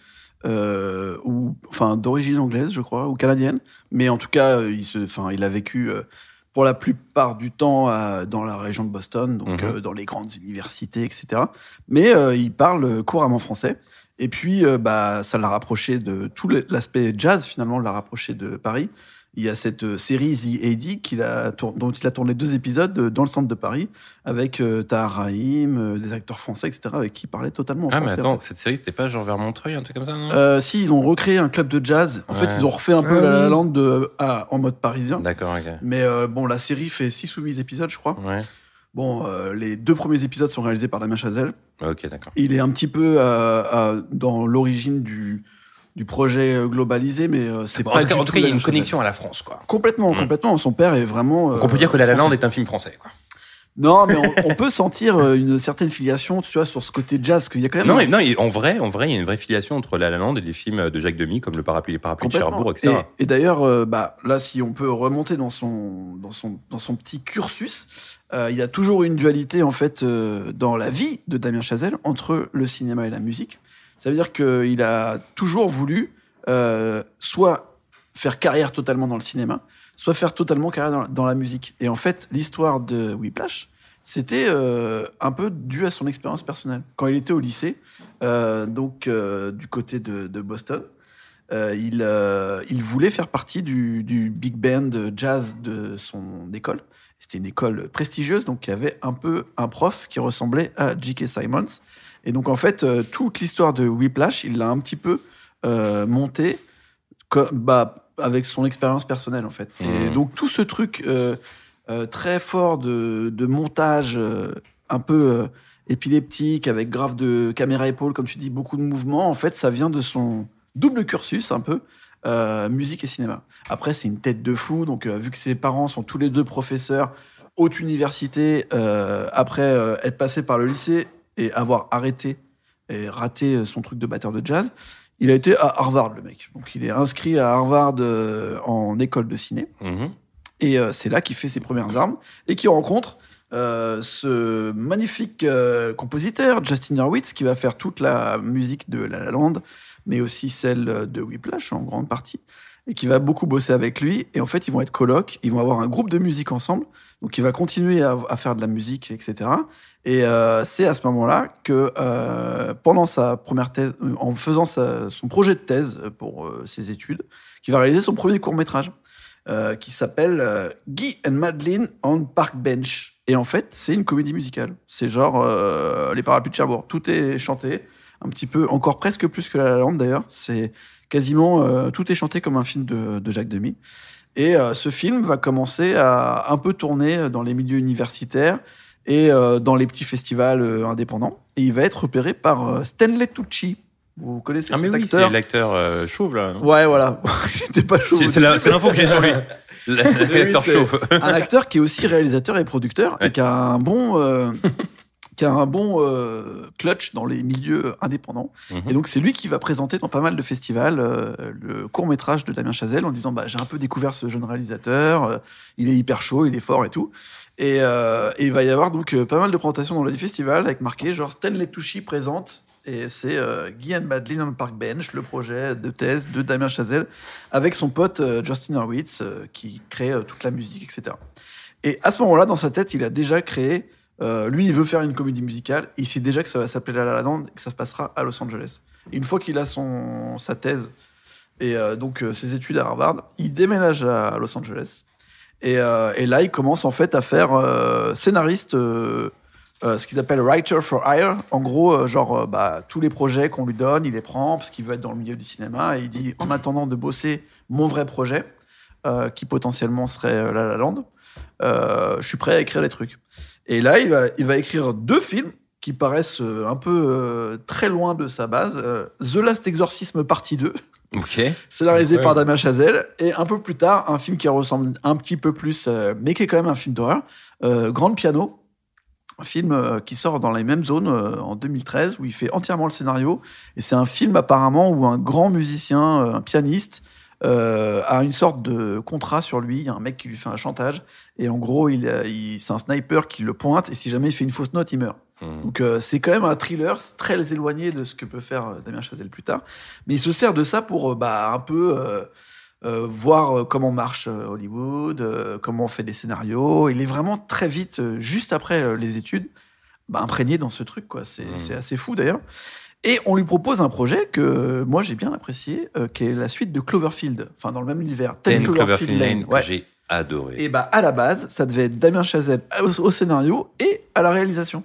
euh, ou enfin d'origine anglaise, je crois, ou canadienne. Mais en tout cas, euh, il se, enfin, il a vécu euh, pour la plupart du temps à- dans la région de Boston, donc Mhm. euh, dans les grandes universités, etc. Mais il parle couramment français. Et puis, bah, ça l'a rapproché de tout l'aspect jazz, finalement, l'a rapproché de Paris. Il y a cette euh, série The AD qu'il a dont il a tourné deux épisodes euh, dans le centre de Paris avec euh, Tahar Rahim, euh, des acteurs français, etc., avec qui il parlait totalement en Ah mais attends, fait. cette série c'était pas genre vers Montreuil un truc comme ça non? Euh, si, ils ont recréé un club de jazz. En fait, ils ont refait un peu Ah la, la oui. Land de, à- en mode parisien. D'accord, ok. Mais euh, bon, la série fait 6 ou 8 épisodes, je crois. Ouais. Bon, euh, les deux premiers épisodes sont réalisés par Damien Chazelle. Ok, d'accord. Il est un petit peu euh, euh, dans l'origine du, du projet euh, globalisé, mais euh, c'est Bon, pas en tout cas, du en tout tout cas, il y a une connexion à la France, quoi. Complètement, Mm. complètement. Son père est vraiment. Donc on peut euh, dire que La La Land est un film français, quoi. Non, mais on, on peut sentir euh, une certaine filiation, tu vois, sur ce côté jazz, qu'il y a quand même. Non, mais, non, en vrai, en vrai, il y a une vraie filiation entre La La Land et des films de Jacques Demy, comme le parapluie, les parapluies de. Cherbourg, etc. Et, et d'ailleurs, euh, bah, là, si on peut remonter dans son, dans son, dans son petit cursus, euh, il y a toujours une dualité, en fait, euh, dans la vie de Damien Chazelle entre le cinéma et la musique. Ça veut dire qu'il a toujours voulu euh, soit faire carrière totalement dans le cinéma, soit faire totalement carrière dans, la musique. Et en fait, l'histoire de Whiplash, c'était euh, un peu dû à son expérience personnelle. Quand il était au lycée, euh, donc du côté de, Boston, il, il voulait faire partie du, du big band jazz de son école. C'était une école prestigieuse, donc il y avait un peu un prof qui ressemblait à J.K. Simons. Et donc en fait, euh, toute l'histoire de Whiplash, il l'a un petit peu euh, monté co- bah, avec son expérience personnelle en fait. Et Mhm. donc tout ce truc euh, euh, très fort de, de montage un peu épileptique, avec grave de caméra épaule, comme tu dis, beaucoup de mouvements, en fait, ça vient de son double cursus un peu, musique et cinéma. Après, c'est une tête de fou, donc vu que ses parents sont tous les deux professeurs, haute université, euh, après euh, être passé par le lycée et avoir arrêté et raté son truc de batteur de jazz, il a été à Harvard, le mec. Donc il est inscrit à Harvard euh, en école de ciné. Mhm. Et euh, c'est là qu'il fait ses premières armes et qu'il rencontre euh, ce magnifique euh, compositeur, Justin Hurwitz, qui va faire toute la musique de La La Land, mais aussi celle de Whiplash en grande partie, et qui va beaucoup bosser avec lui. Et en fait, ils vont être colocs, ils vont avoir un groupe de musique ensemble. Donc il va continuer à, à faire de la musique, etc. Et euh, c'est à ce moment-là que, euh, pendant sa première thèse, euh, en faisant sa- son projet de thèse pour ses études, qu'il va réaliser son premier court métrage qui s'appelle Guy and Madeline on Park Bench. Et en fait, c'est une comédie musicale. C'est genre les parapluies de Cherbourg. Tout est chanté, un petit peu, encore presque plus que La La Land d'ailleurs. C'est quasiment tout est chanté comme un film de, de Jacques Demy. Et ce film va commencer à un peu tourner dans les milieux universitaires et euh, dans les petits festivals euh, indépendants. Et il va être repéré par euh, Stanley Tucci. Vous connaissez Ah mais cet oui, acteur c'est l'acteur chauve là. non? Ouais, voilà. <laughs> il était pas chaud. C'est l'info que j'ai sur lui. <laughs> L'acteur chauve. un acteur qui est aussi réalisateur et producteur Ouais. et qui a un bon, qui a un bon euh, clutch dans les milieux indépendants. Mhm. Et donc, c'est lui qui va présenter dans pas mal de festivals euh, le court métrage de Damien Chazelle en disant bah, J'ai un peu découvert ce jeune réalisateur, euh, il est hyper chaud, il est fort et tout. Et, euh, et il va y avoir donc euh, pas mal de présentations dans les festivals avec marqué genre Stanley Tucci présente. Et c'est euh, Guy and Madeline on the Park Bench, le projet de thèse de Damien Chazelle, avec son pote euh, Justin Hurwitz, euh, qui crée euh, toute la musique, etc. Et à ce moment-là, dans sa tête, il a déjà créé. Euh, lui, il veut faire une comédie musicale. Il sait déjà que ça va s'appeler La La Land et que ça se passera à Los Angeles. Une fois qu'il a son sa thèse et euh, donc euh, ses études à Harvard, il déménage à Los Angeles. Et, et là, il commence en fait à faire scénariste, ce qu'ils appellent writer for hire. En gros, genre bah, tous les projets qu'on lui donne, il les prend parce qu'il veut être dans le milieu du cinéma. Et il dit en attendant de bosser mon vrai projet, qui potentiellement serait La La Land, je suis prêt à écrire les trucs. Et là, il va, il va écrire deux films qui paraissent euh, un peu euh, très loin de sa base. Euh, The Last Exorcism partie 2, Ok. scénarisé Ouais. par Damien Chazelle, et un peu plus tard, un film qui ressemble un petit peu plus, euh, mais qui est quand même un film d'horreur, euh, Grand Piano, un film euh, qui sort dans les mêmes zones euh, en 2013, où il fait entièrement le scénario, et c'est un film apparemment où un grand musicien, euh, un pianiste, euh, a une sorte de contrat sur lui, il y a un mec qui lui fait un chantage, et en gros, il, c'est un sniper qui le pointe, et si jamais il fait une fausse note, il meurt. Mhm. Donc euh, c'est quand même un thriller, très éloigné de ce que peut faire euh, Damien Chazelle plus tard. Mais il se sert de ça pour bah, un peu euh, voir comment marche Hollywood, comment on fait des scénarios. Il est vraiment très vite, juste après les études, bah, imprégné dans ce truc. quoi. C'est c'est assez fou d'ailleurs. Et on lui propose un projet que euh, moi j'ai bien apprécié, euh, qui est la suite de Cloverfield, enfin dans le même univers. Ten 10 Cloverfield Lane, ouais. que j'ai adoré. Et bah à la base, ça devait être Damien Chazelle au, au scénario et à la réalisation.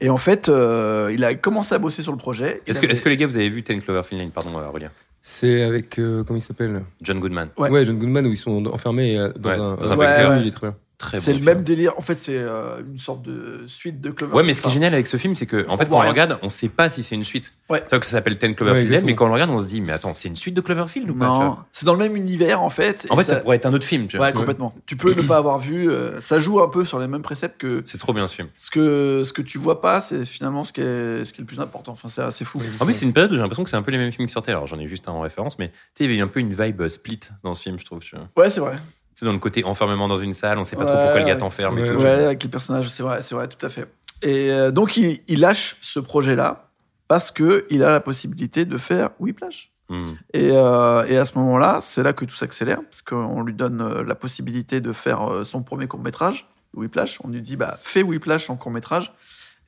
Et en fait, euh, il a commencé à bosser sur le projet. Est-ce que, avait- est-ce que les gars, vous avez vu Ten Cloverfield Lane Pardon, Aurélien? C'est avec. euh, comment il s'appelle? John Goodman. Ouais. ouais. John Goodman, où ils sont enfermés dans Ouais, un, dans un bunker. bunker. Ouais, Il est très bien. Très c'est bon le film. même délire. En fait, c'est euh, une sorte de suite de Cloverfield. Ouais, mais ce qui est génial avec ce film, c'est que, en fait, quand on rien. regarde, on sait pas si c'est une suite. Ouais. C'est vrai que ça s'appelle Ten Ouais, Cloverfield Lane, exactement. mais quand on le regarde, on se dit, mais attends, c'est une suite de Cloverfield ou pas Non, c'est dans le même univers en fait. En fait, ça... pourrait être un autre film, tu vois. Ouais, complètement. Tu peux ne pas avoir vu. euh, ça joue un peu sur les mêmes préceptes que C'est trop bien ce film. ce que ce que tu vois pas. C'est finalement ce qui est ce qui est le plus important. Enfin, c'est assez fou. En plus, c'est une période où j'ai l'impression que c'est un peu les mêmes films qui sortaient. Alors, j'en ai juste un en référence, mais tu sais, il y avait un peu une vibe split dans ce film, je trouve. Tu vois. Ouais, c'est vrai. Sais, dans le côté enfermement dans une salle, on sait pas trop pourquoi le gars ouais. t'enferme et Ouais, tout. Ouais, avec les personnages, c'est vrai, c'est vrai, tout à fait. Et euh, donc, il, il lâche ce projet-là parce que il a la possibilité de faire Whiplash. Hmm. Et, euh, et à ce moment-là, c'est là que tout s'accélère, parce qu'on lui donne euh, la possibilité de faire son premier court-métrage, Whiplash. On lui dit, bah, fais Whiplash en court-métrage,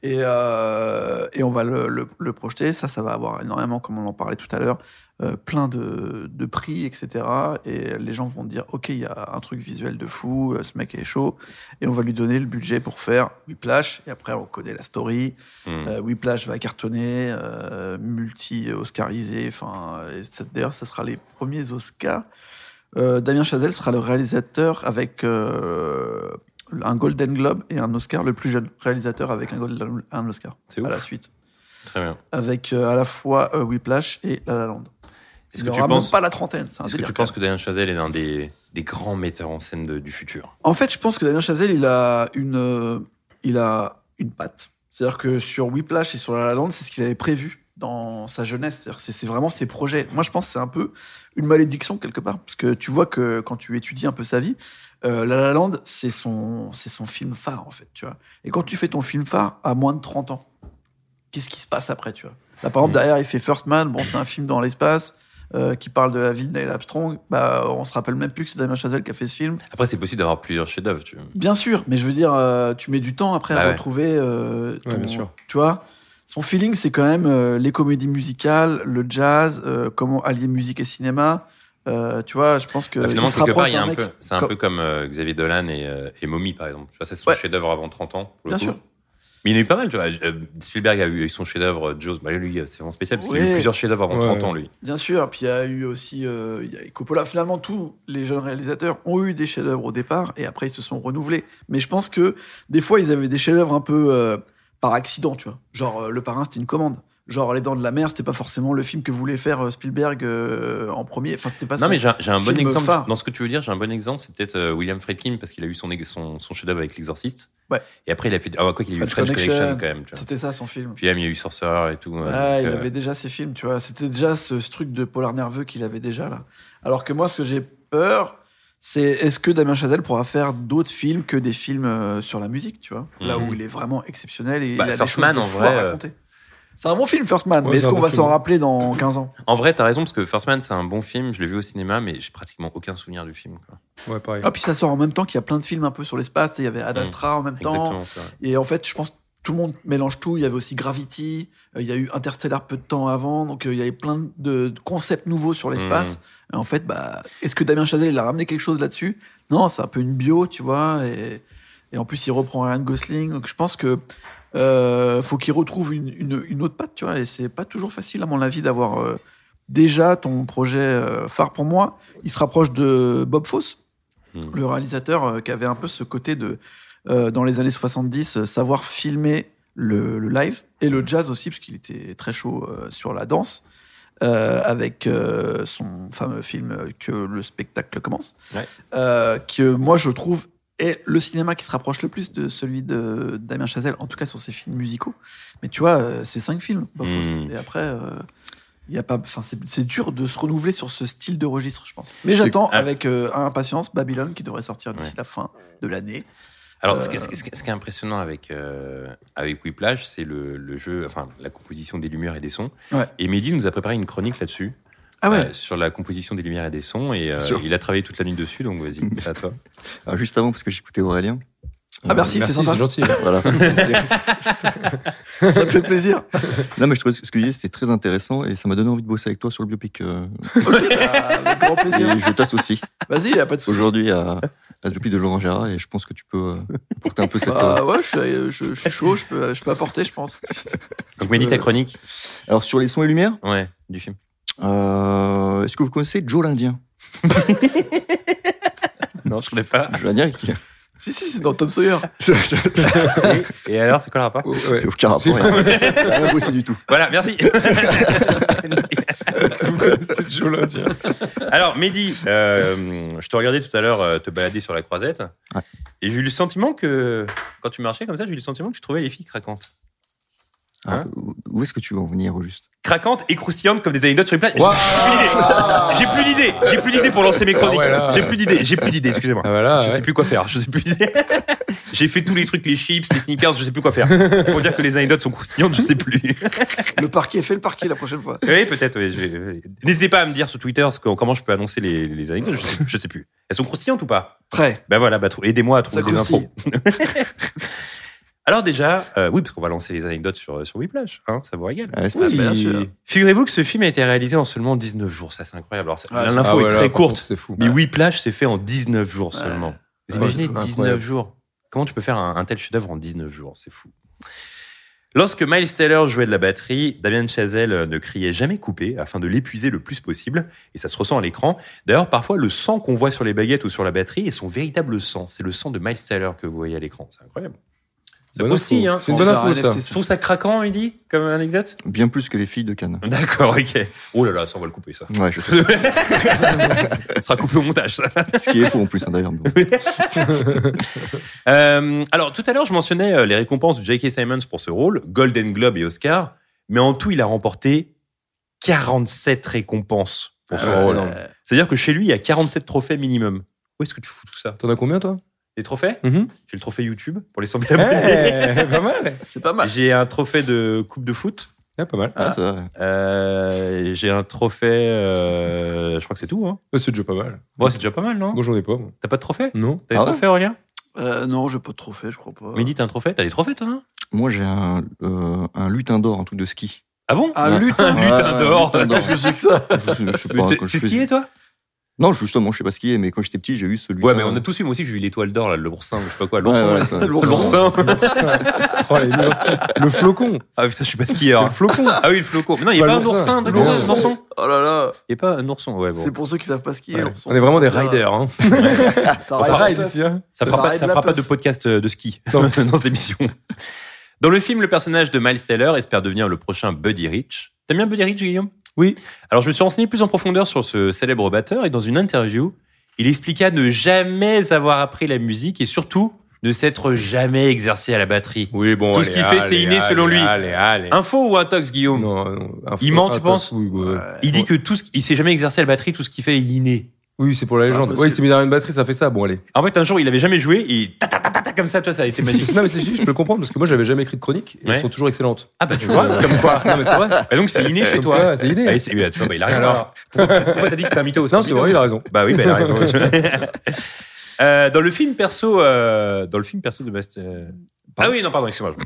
et, euh, et on va le, le- le projeter. Ça, ça va avoir énormément, comme on en parlait tout à l'heure, euh, plein de, de prix, etc. Et les gens vont dire, OK, il y a un truc visuel de fou, euh, ce mec est chaud, et on va lui donner le budget pour faire Whiplash, et après, on connaît la story. Euh, Whiplash va cartonner, euh, multi-oscarisé. Enfin, d'ailleurs, ça sera les premiers Oscars. Damien Chazelle sera le réalisateur avec un Golden Globe et un Oscar, le plus jeune réalisateur avec un Golden un Oscar C'est à ouf. la suite, Très bien. avec à la fois Whiplash et La La Land. Est-ce que tu penses, pas la trentaine, est-ce que tu penses que Damien Chazelle est un des, des grands metteurs en scène de- du futur? En fait, je pense que Damien Chazelle, il a une, euh, il a une patte. C'est-à-dire que sur Whiplash et sur La La Land, c'est ce qu'il avait prévu dans sa jeunesse. C'est vraiment ses projets. Moi, je pense que c'est un peu une malédiction quelque part, parce que tu vois que quand tu étudies un peu sa vie, euh, La La Land, c'est son, c'est son film phare en fait, tu vois. Et quand tu fais ton film phare à moins de 30 ans, qu'est-ce qui se passe après, tu vois? Là, par exemple, Mm. derrière, il fait First Man. Bon, c'est un film dans l'espace. Euh, qui parle de la vie de Neil Armstrong, bah, on se rappelle même plus que c'est Damien Chazelle qui a fait ce film. Après, c'est possible d'avoir plusieurs chefs-d'œuvre. Tu vois. Bien sûr, mais je veux dire, euh, tu mets du temps après Bah à ouais. retrouver euh, Ouais, bien sûr. Tu vois, son feeling, c'est quand même euh, les comédies musicales, le jazz, euh, comment allier musique et cinéma. Euh, tu vois, je pense que Bah, finalement, il se quelque part, il y a un mec peu, c'est un comme- peu comme euh, Xavier Dolan et, euh, et Mommy, par exemple. Tu vois, c'est son Ouais. chef-d'œuvre avant 30 ans. pour le Bien coup. sûr. Mais il y en a eu pas mal, tu vois. Euh, Spielberg a eu son chef-d'œuvre, Jaws. Bah, lui, c'est vraiment spécial parce qu'il a eu plusieurs chefs-d'œuvre avant Ouais. 30 ans, lui. Bien sûr, puis il y a eu aussi euh, il y a Coppola. Finalement, tous les jeunes réalisateurs ont eu des chefs-d'œuvre au départ et après ils se sont renouvelés. Mais je pense que des fois ils avaient des chefs-d'œuvre un peu euh, par accident, tu vois. Genre euh, Le Parrain, c'était une commande. Genre Les Dents de la Mer, c'était pas forcément le film que voulait faire euh, Spielberg euh, en premier. Enfin, c'était pas Non, son mais j'ai un- bon exemple. phare. Dans ce que tu veux dire, j'ai un bon exemple. C'est peut-être euh, William Friedkin, parce qu'il a eu son, son, son chef-d'œuvre avec L'Exorciste. Ouais. Et après, il a fait. Ah, quoi qu'il a eu French Connection, Connection, quand même. C'était ça son film. Puis, même, il y a eu Sorcerer et tout. donc, il euh, avait déjà ses films, tu vois. C'était déjà ce, ce truc de polar nerveux qu'il avait déjà là. Alors que moi, ce que j'ai peur, c'est est-ce que Damien Chazelle pourra faire d'autres films que des films sur la musique, tu vois? Là Mhm. où il est vraiment exceptionnel et Bah, il a des choses en vrai, à raconter. C'est un bon film, First Man, Ouais, mais est-ce qu'on bon va s'en rappeler dans 15 ans? En vrai, t'as raison, parce que First Man, c'est un bon film. Je l'ai vu au cinéma, mais j'ai pratiquement aucun souvenir du film. Quoi. Ouais, pareil. Ah, puis ça sort en même temps qu'il y a plein de films un peu sur l'espace. Il y avait Ad Astra en même temps. Mm. Vrai. Et en fait, je pense que tout le monde mélange tout. Il y avait aussi Gravity, euh, il y a eu Interstellar peu de temps avant, donc euh, il y avait plein de, concepts nouveaux sur l'espace. Et en fait, bah, est-ce que Damien Chazelle il a ramené quelque chose là-dessus? Non, c'est un peu une bio, tu vois. Et, et en plus, il reprend Ryan Gosling. Donc je pense que euh, faut qu'il retrouve une, une, une autre patte, tu vois. Et c'est pas toujours facile, à mon avis, d'avoir euh, déjà ton projet euh, phare pour moi. Il se rapproche de Bob Fosse, Mm. le réalisateur qui avait un peu ce côté de, dans les années 70, euh, savoir filmer le, le live et le jazz aussi, parce qu'il était très chaud sur la danse, euh, avec euh, son fameux film Que le spectacle commence, Ouais. euh, que moi je trouve est le cinéma qui se rapproche le plus de celui de Damien Chazelle, en tout cas sur ses films musicaux. Mais tu vois, euh, c'est cinq films, Bob Fosse. Mm. et après. euh, il y a pas, enfin, c'est, dur de se renouveler sur ce style de registre, je pense. Mais j'attends Ah. avec euh, impatience Babylone qui devrait sortir d'ici Ouais. la fin de l'année. Alors, Euh, ce, qui est, ce qui est- ce qui est impressionnant avec, euh, avec Whiplash, c'est le, le jeu, enfin, la composition des lumières et des sons. Ouais. Et Mehdi nous a préparé une chronique là-dessus. Ah ouais. euh, sur la composition des lumières et des sons. Et euh, il a travaillé toute la nuit dessus, donc vas-y, c'est à toi. <laughs> Alors, juste avant, parce que j'écoutais Aurélien. Ah, merci, c'est sympa. gentil. Voilà. <laughs> Ça me fait plaisir. non, mais je trouvais ce que tu disais, c'était très intéressant et ça m'a donné envie de bosser avec toi sur le biopic. euh, <laughs> Ah, avec grand plaisir. et je teste aussi Vas-y, y a pas de souci. aujourd'hui à, à le biopic de Laurent Gérard et je pense que tu peux euh, porter un peu cette. Euh, ouais, je suis, je, je suis chaud, je peux, je peux apporter, je pense. Donc, Mehdi, ta chronique Alors, sur les sons et lumières, Ouais, du film. Euh, est-ce que vous connaissez Joe l'Indien <laughs> Non, je connais pas. Joe l'Indien qui. Si, si, c'est dans Tom Sawyer. <laughs> Et, et alors, c'est quoi le rapport Ouais. Aucun rapport. Rien rien bossé du tout. Voilà, merci. <laughs> Vous connaissez Joe l'Indien Alors, Mehdi, euh, je te regardais tout à l'heure euh, te balader sur la croisette. Ouais. Et j'ai eu le sentiment que, quand tu marchais comme ça, j'ai eu le sentiment que tu trouvais les filles craquantes. Hein Ah, où- est-ce que tu veux en venir au juste? Craquantes et croustillantes comme des anecdotes sur les plages. Waouh. J'ai plus d'idées. J'ai plus d'idées pour lancer mes chroniques. Ah ouais. J'ai plus d'idées. J'ai plus d'idées. Excusez-moi. Ah voilà, Je ouais. sais plus quoi faire. Je sais plus. <laughs> J'ai fait tous les trucs, les chips, les sneakers. Je sais plus quoi faire. Pour dire que les anecdotes sont croustillantes, je sais plus. <laughs> Le parquet, fais le parquet la prochaine fois. Oui, peut-être. Oui, vais- N'hésitez pas à me dire sur Twitter ce que- comment je peux annoncer les, les anecdotes. Je sais, je sais plus. Elles sont croustillantes ou pas? Très. Ben voilà, bah, aidez-moi à trouver Ça des infos. <laughs> Alors déjà, euh, oui, parce qu'on va lancer les anecdotes sur, sur Whiplash, hein, ça vous régale. Ah, c'est Oui, sûr. Figurez-vous que ce film a été réalisé en seulement 19 jours, ça c'est incroyable. Alors, Ouais, L'info Ah ouais, est très courte, contre, C'est fou. mais Whiplash c'est fait en 19 jours Ouais. seulement. Vous Ouais, imaginez c'est 19 incroyable. jours Comment tu peux faire un, un tel chef-d'œuvre en 19 jours? C'est fou. Lorsque Miles Taylor jouait de la batterie, Damien Chazelle euh, ne criait jamais coupé afin de l'épuiser le plus possible, et ça se ressent à l'écran. D'ailleurs, parfois, le sang qu'on voit sur les baguettes ou sur la batterie est son véritable sang. C'est le sang de Miles Taylor que vous voyez à l'écran. C'est incroyable. Ça Bonne croustille, info. hein C'est une On bonne info, ça. Trouve ça craquant, il dit, comme anecdote. Bien plus que les filles de Cannes. <laughs> D'accord, ok. Oh là là, ça on va le couper, ça. Ouais, je sais. <laughs> Ça sera coupé au montage, ça. <laughs> Ce qui est faux en plus, hein, d'ailleurs. Euh, alors, tout à l'heure, je mentionnais euh, les récompenses de J.K. Simons pour ce rôle, Golden Globe et Oscar, mais en tout, il a remporté 47 récompenses pour Ah ce c'est rôle. C'est-à-dire que chez lui, il y a 47 trophées minimum. Où est-ce que tu fous tout ça? T'en as combien, toi? Des trophées? Mhm. J'ai le trophée YouTube pour les <laughs> 100 000 abonnés. Eh, Pas mal. C'est pas mal. J'ai un trophée de Coupe de foot. Ah, pas mal. Ah. Euh, J'ai un trophée. euh, je crois que c'est tout. Hein. Euh, C'est déjà pas mal. Ouais, c'est déjà pas mal, non? Moi, j'en ai pas. T'as pas de trophée? Non. T'as des Ah trophées, Aurélien? Euh, non, j'ai pas de trophée, je crois pas. Mehdi, t'as un trophée? T'as des trophées, toi, non? Moi, j'ai un, euh, un lutin d'or, un truc de ski. Ah bon? <laughs> Un Ouais. lutin. Lutin d'or. d'or. Je sais que ça? Je sais, je sais pas. C'est c'est skier, toi? Non, justement, je sais pas skier, mais quand j'étais petit, j'ai eu ce lutin. Ouais, mais on a tous eu, moi aussi, j'ai eu l'étoile d'or, là, le boursin, je sais pas quoi, Ouais, l'ourson. ouais, L'ourson. <laughs> L'oursin. <laughs> Oh, le flocon. Ah putain, je suis pas skieur. C'est le flocon. Ah oui, le flocon. Mais non, il n'y a Pas pas un l'oursin. oursin, de L'ourson. un ourson. Oh là là. Il n'y a pas un ourson, ouais, bon. C'est pour ceux qui savent pas skier. Ouais. l'ourson. On est vraiment des riders. Hein. <laughs> Ça ride ici. Hein. Ça Ça fera pas, ça fera pas de podcast euh, de ski dans cette émission. Dans le film, le personnage de Miles Taylor espère devenir le prochain Buddy Rich. T'aimes bien Buddy Rich, Guillaume? Oui. Alors, je me suis renseigné plus en profondeur sur ce célèbre batteur et dans une interview, il expliqua ne jamais avoir appris la musique et surtout ne s'être jamais exercé à la batterie. Oui, bon. Tout ce qu'il fait, c'est inné selon lui. Allez, allez. Info ou intox, Guillaume Non, non, un Il ment, un tu tox, penses Oui, ouais. Il dit que tout ce il s'est jamais exercé à la batterie, tout ce qu'il fait est inné. Oui, c'est pour la légende. Ouais, il s'est mis derrière une batterie, ça fait ça. Bon, allez. En fait, un jour, il avait jamais joué et comme ça, tu vois, ça a été magique. non, mais c'est juste, je peux le comprendre parce que moi, j'avais jamais écrit de chronique et Ouais. elles sont toujours excellentes. Ah bah tu vois, comme quoi. Non, mais c'est vrai. Bah, donc c'est inné chez toi. quoi, c'est inné. Ah, c'est- oui, tu vois, bah, il a raison. Alors Pourquoi pourquoi t'as dit que c'était un mytho? Non, c'est vrai, il a raison. Bah oui, bah, il a raison. <laughs> Euh, dans le film perso, euh, dans le film perso de Miles, euh, ah oui, non, pardon, excuse-moi.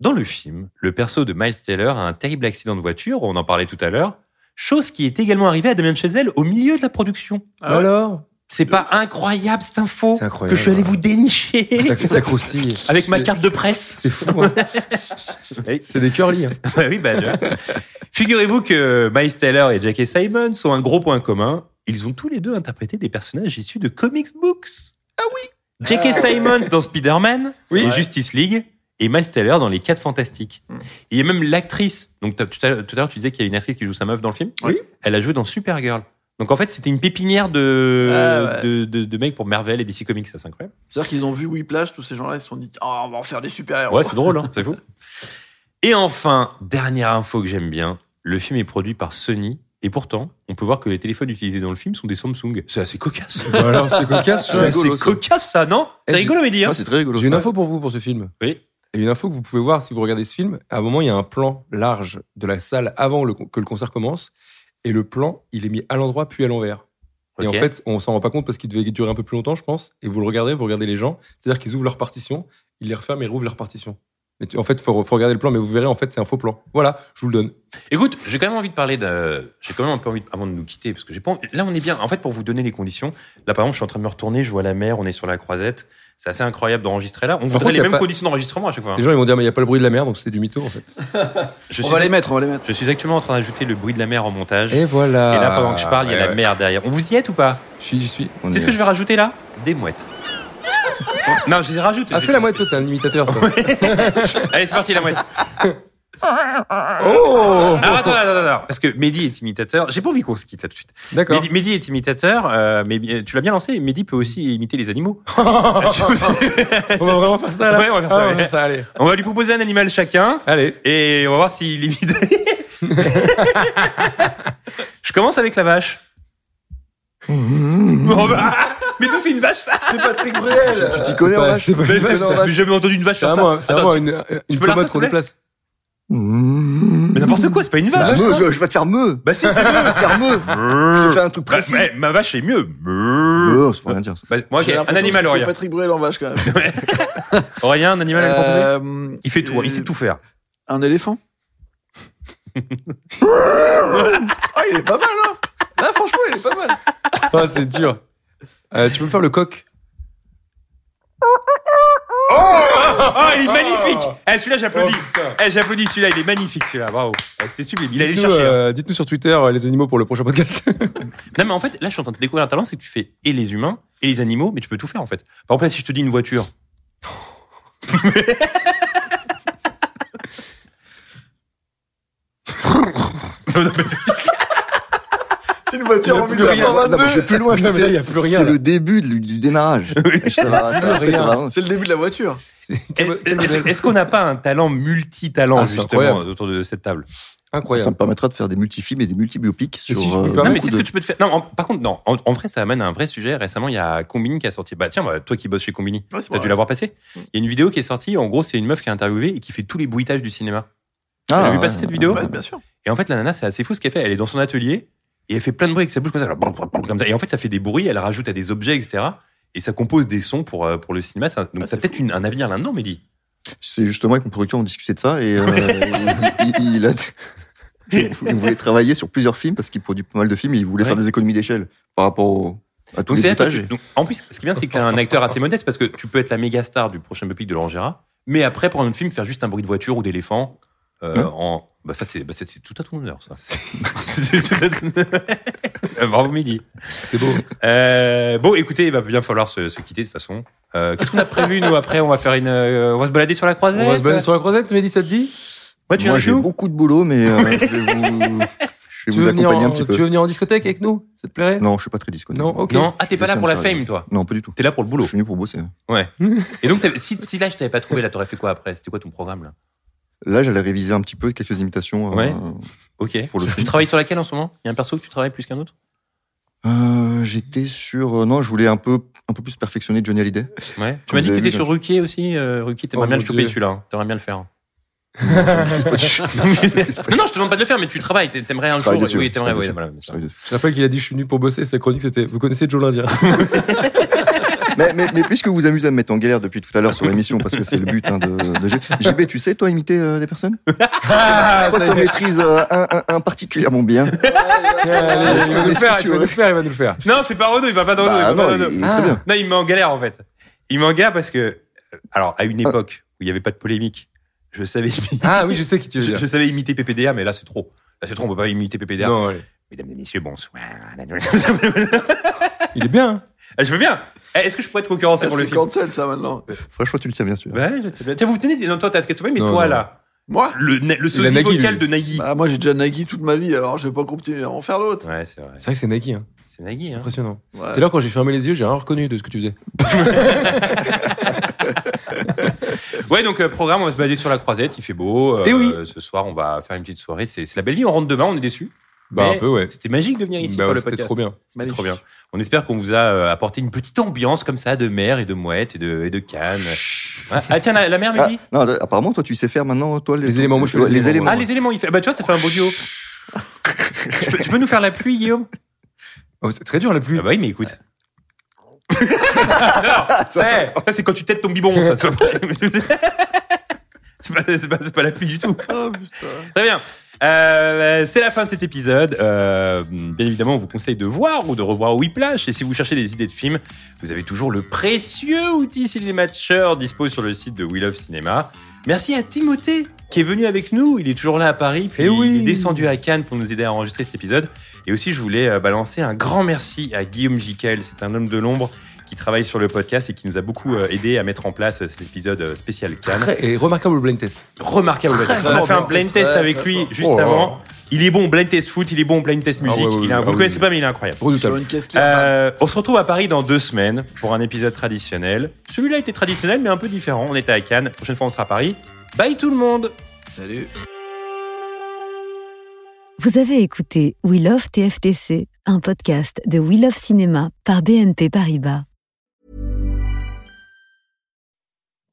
Dans le film, le perso de Miles Taylor a un terrible accident de voiture, on en parlait tout à l'heure, chose qui est également arrivée à Damien Chazelle au milieu de la production. Ah Alors? C'est pas incroyable cette info C'est incroyable. que je suis allé vous dénicher Ça fait ça croustille. avec ma carte de presse. C'est fou. hein. Oui. C'est des curly. hein. Ouais, <laughs> oui, bah. Figurez-vous que Miles Taylor et J.K. Simon ont un gros point commun. Ils ont tous les deux interprété des personnages issus de comics books. Ah oui J.K. Simons dans Spider-Man <laughs> et Justice League et Miles Taylor dans Les 4 Fantastiques. Hmm. Il y a même l'actrice. Donc t'as- tout à l'heure, tout à l'heure, tu disais qu'il y a une actrice qui joue sa meuf dans le film. Oui. Elle a joué dans Supergirl. Donc en fait, c'était une pépinière de, Ah ouais. de, de, de mecs pour Marvel et DC Comics. Ça, c'est incroyable. C'est-à-dire qu'ils ont vu Whiplash, tous ces gens-là, ils se sont dit, oh, on va en faire des super-héros. Ouais, c'est drôle, hein, c'est fou. Et enfin, dernière info que j'aime bien, le film est produit par Sony. Et pourtant, on peut voir que les téléphones utilisés dans le film sont des Samsung. C'est assez cocasse. Alors, c'est cocasse. <laughs> C'est ça. assez rigolo, cocasse, ça, non? C'est rigolo, Mehdi. Hein Ouais, c'est très rigolo. J'ai une info pour vous pour ce film. oui. Et une info que vous pouvez voir si vous regardez ce film. À un moment, il y a un plan large de la salle avant le- que le concert commence. Et le plan, il est mis à l'endroit puis à l'envers. Et en fait, on s'en rend pas compte parce qu'il devait durer un peu plus longtemps, je pense. Et vous le regardez, vous regardez les gens. C'est-à-dire qu'ils ouvrent leur partition, ils les referment et rouvrent leur partition. Mais tu- en fait, faut, faut regarder le plan, mais vous verrez, en fait, c'est un faux plan. Voilà, je vous le donne. Écoute, j'ai quand même envie de parler de. J'ai quand même un peu envie, de- avant de nous quitter, parce que j'ai pas. envie- Là, on est bien. En fait, pour vous donner les conditions, là, par exemple, je suis en train de me retourner, je vois la mer, on est sur la croisette. C'est assez incroyable d'enregistrer là. On voudrait contre, les mêmes pas- conditions d'enregistrement à chaque fois. hein. Les gens, ils vont dire, mais il n'y a pas le bruit de la mer, donc c'est du mytho, en fait. <laughs> Je On suis, va les mettre, on va les mettre. je suis actuellement en train d'ajouter le bruit de la mer en montage. Et voilà. Et là, pendant que je parle, il y a Ouais, la mer derrière. On vous y êtes ou pas? Je suis, j'y suis. C'est est- ce que je vais rajouter là? Des mouettes. Non, je les rajoute. Ah, fais la mouette, toi, t'es un imitateur, toi. Allez, c'est parti, la mouette. oh Alors, attends, attends, attends, parce que Mehdi est imitateur. J'ai pas envie qu'on se quitte là tout de suite. D'accord. Mehdi, Mehdi est imitateur, euh, mais euh, tu l'as bien lancé. Mehdi peut aussi imiter les animaux. <laughs> <laughs> On va vraiment faire ça, là Ouais, on va faire ça, Ah, on va ça, allez. On va lui proposer un animal chacun Allez. et on va voir s'il imite. <laughs> Je commence avec la vache. Bon, bah, <laughs> mais tout c'est une vache ça. C'est Patrick Bruel. Tu t'y connais en pas- vache c'est pas Mais une c'est- vache, ça, J'ai jamais entendu une vache C'est faire ça. c'est à Attends, moi tu- une, une peux la commode faire, qu'on déplace. Mais n'importe quoi, c'est pas une vache. Bah, me, je, je vais te faire me. Bah si, c'est Je vais te faire me. Je vais faire un truc Bah, précis. ouais, ma vache est mieux. Oh, ça veut rien dire ça. Bah, moi, ok, J'ai un animal, c'est Aurélien. Patrick Bruel en vache, quand même. <laughs> Aurélien, un animal à lui proposer Euh, Il fait tout, hein, il euh, sait tout faire. Un éléphant <laughs> Ah, il est pas mal, hein Ah, franchement, il est pas mal. Ah, <laughs> c'est dur. Euh, tu peux me faire le coq Oh, il est magnifique Eh, celui-là, j'applaudis. Oh, putain. Eh, j'applaudis celui-là, il est magnifique celui-là, bravo. Eh, C'était sublime, il allait Dites-nous, chercher. hein. euh, Dites-nous sur Twitter euh, les animaux pour le prochain podcast. <laughs> Non, mais en fait, là, je suis en train de découvrir un talent, c'est que tu fais et les humains et les animaux, mais tu peux tout faire en fait. Par exemple, là, si je te dis une voiture. <laughs> Non, mais c'est- C'est une voiture en Non, mais je 1922. vais plus loin, je te Non, mais là, fais- il y a plus rien, C'est là. le début du, du démarrage. <laughs> Ça ça ça. C'est le début de la voiture. Est-ce qu'on n'a pas un talent multi-talent, Ah, justement, incroyable. autour de cette table? Ça Incroyable. me permettra de faire des multifilms et des multibiopics sur. si euh, Non, mais c'est ce de- que tu peux te faire. Non, en- par contre, non. En, en vrai, ça amène à un vrai sujet. Récemment, il y a Combini qui a sorti. Bah, tiens, bah, toi qui bosses chez Combini, Ouais, t'as dû l'avoir passé. Il y a une vidéo qui est sortie. En gros, c'est une meuf qui est interviewée et qui fait tous les bruitages du cinéma. Ah, T'as vu passer cette vidéo Ouais, bien sûr. Et en fait, la nana, c'est assez fou ce qu'elle fait. Elle est dans son atelier et elle fait plein de bruits avec sa bouche comme ça, comme ça. Et en fait, ça fait des bruits. Elle rajoute à des objets, etc. Et ça compose des sons pour, euh, pour le cinéma. Ça- Donc, Ah, t'as peut-être un avenir là-dedans, Mehdi. C'est justement avec mon producteur, on discutait de ça et euh, <laughs> il, il- il a. <laughs> Il voulait travailler sur plusieurs films parce qu'il produit pas mal de films et il voulait Ouais. faire des économies d'échelle par rapport au- à tous Donc, les donc, en plus, ce qui est bien, c'est qu'un un <laughs> acteur assez modeste parce que tu peux être la méga star du prochain biopic de Gérard, mais après, pour un autre film, faire juste un bruit de voiture ou d'éléphant. Euh, Ouais. en... bah, ça, c'est bah, ça, c'est tout à ton honneur, ça. <laughs> C'est tout à ton- Bravo midi. C'est beau. Euh, bon, écoutez, il va bien falloir se, se quitter de toute façon. Euh, Qu'est-ce qu'on a prévu nous après? On va faire une, euh, on va se balader sur la croisette? On va se balader sur la croisette, Mehdi, ça te dit? Ouais, tu viens Moi, j'ai beaucoup de boulot, mais euh, <laughs> je vais vous, je vais tu vous veux, venir accompagner en, un petit tu peu. veux venir en discothèque avec nous? Ça te plairait? Non, je suis pas très disco. Non, ok. Non, ah t'es pas là pour la fame, toi? Non, pas du tout. T'es là pour le boulot? Je suis venu pour bosser. Ouais. Et donc, si, si là je t'avais pas trouvé, là t'aurais fait quoi après? C'était quoi ton programme là? Là, j'allais réviser un petit peu quelques imitations. euh, Ouais. Ok. Pour le tu travailles sur laquelle en ce moment? Il y a un perso que tu travailles plus qu'un autre? Euh, J'étais sur. euh, non, je voulais un peu, un peu plus perfectionner Johnny Hallyday. Ouais. Tu m'as dit que t'étais vu, sur Ruquier aussi. Euh, Ruquier, t'aimerais Oh, bien le choper celui-là. hein. T'aimerais bien le faire. <laughs> non, non, je te demande pas de le faire, mais tu travailles. t'a- T'aimerais un Je jour. dessus, Oui, je t'aimerais. voilà. sûr. Je rappelle qu'il a dit je suis venu pour bosser. Sa chronique c'était Vous connaissez Joe l'Indien <laughs> mais, mais, mais puisque vous amusez à me mettre en galère depuis tout à l'heure sur l'émission, parce que c'est le but hein, de, de G- GB, tu sais, toi, imiter euh, des personnes? Ah, Toi, ça tu maîtrises euh, un, un, un particulièrement bien? Il va nous le faire, il tu va nous le faire, il va nous le faire. Non, c'est pas Renaud. Il va pas dans Renaud. Bah, il va non, pas il. Non, il me met en galère en fait. Il me met en galère parce que, euh, alors, à une Ah. époque où il n'y avait pas de polémique, je savais, Ah oui, je sais qui tu veux je, dire. je savais imiter PPDA, mais là c'est trop. Là c'est trop, on peut pas imiter PPDA. Non, ouais. Mesdames et messieurs, bonsoir. Il est bien. Ah, je veux bien. Eh, Est-ce que je pourrais te concurrencer pour le C'est film cancel ça maintenant. Franchement, tu le tiens bien sûr. Ouais, je sais bien. Tiens, vous tenez, non, toi, t'as de mais Non, toi, non. là, Moi le, le Nagui, vocal lui. de Nagui. bah, Moi j'ai déjà Nagui toute ma vie alors je vais pas continuer à en faire l'autre. Ouais, c'est vrai. C'est vrai que c'est Nike. Hein. C'est Nagui, C'est hein. impressionnant. Ouais. C'était là quand j'ai fermé les yeux, j'ai rien reconnu de ce que tu faisais. <laughs> Ouais, donc, euh, programme, on va se baser sur la croisette, il fait beau. Euh, Eh oui. Ce soir, on va faire une petite soirée. C'est c'est la belle vie, on rentre demain, on est déçus. Bah, un peu, ouais. C'était magique de venir ici Bah faire ouais, le C'était podcast. trop bien. C'était trop bien. On espère qu'on vous a euh, apporté une petite ambiance comme ça de mer et de mouette et de, et de canne. Ah, ah, tiens, la, la mer, Ah, Mehdi non, d- apparemment, toi, tu sais faire maintenant, toi, les, Les éléments, moi, je les les éléments, éléments. Ah, les éléments, il fait. Bah, tu vois, ça fait un beau duo. tu, peux, tu peux nous faire la pluie, Guillaume? Oh, c'est très dur la pluie. Ah, bah oui, mais écoute. non, <laughs> ça, ça, c'est quand tu têtes ton bibon, ça. <laughs> C'est pas, c'est pas, la pluie du tout. Oh putain. Très bien. Euh, c'est la fin de cet épisode. Euh, bien évidemment, on vous conseille de voir ou de revoir Whiplash. Et si vous cherchez des idées de films, vous avez toujours le précieux outil Cinématcher dispo sur le site de We Love Cinéma. Merci à Timothée qui est venu avec nous. Il est toujours là à Paris. Puis Eh oui. il est descendu à Cannes pour nous aider à enregistrer cet épisode. Et aussi, je voulais euh, balancer un grand merci à Guillaume Jiquel. C'est un homme de l'ombre qui travaille sur le podcast et qui nous a beaucoup euh, aidé à mettre en place euh, cet épisode euh, spécial Cannes. Et remarquable blind test. Remarquable. Très On a fait un blind test avec lui juste. Oh avant. Il est bon au blind test foot, il est bon au blind test Ah musique. ouais, ouais, il a, ouais, vous ah le connaissez oui. pas, mais il est incroyable. Euh, on se retrouve à Paris dans deux semaines pour un épisode traditionnel. Celui-là était traditionnel, mais un peu différent. On était à Cannes. La prochaine fois, on sera à Paris. Bye tout le monde. Salut. Vous avez écouté We Love TFTC, un podcast de We Love Cinéma par BNP Paribas.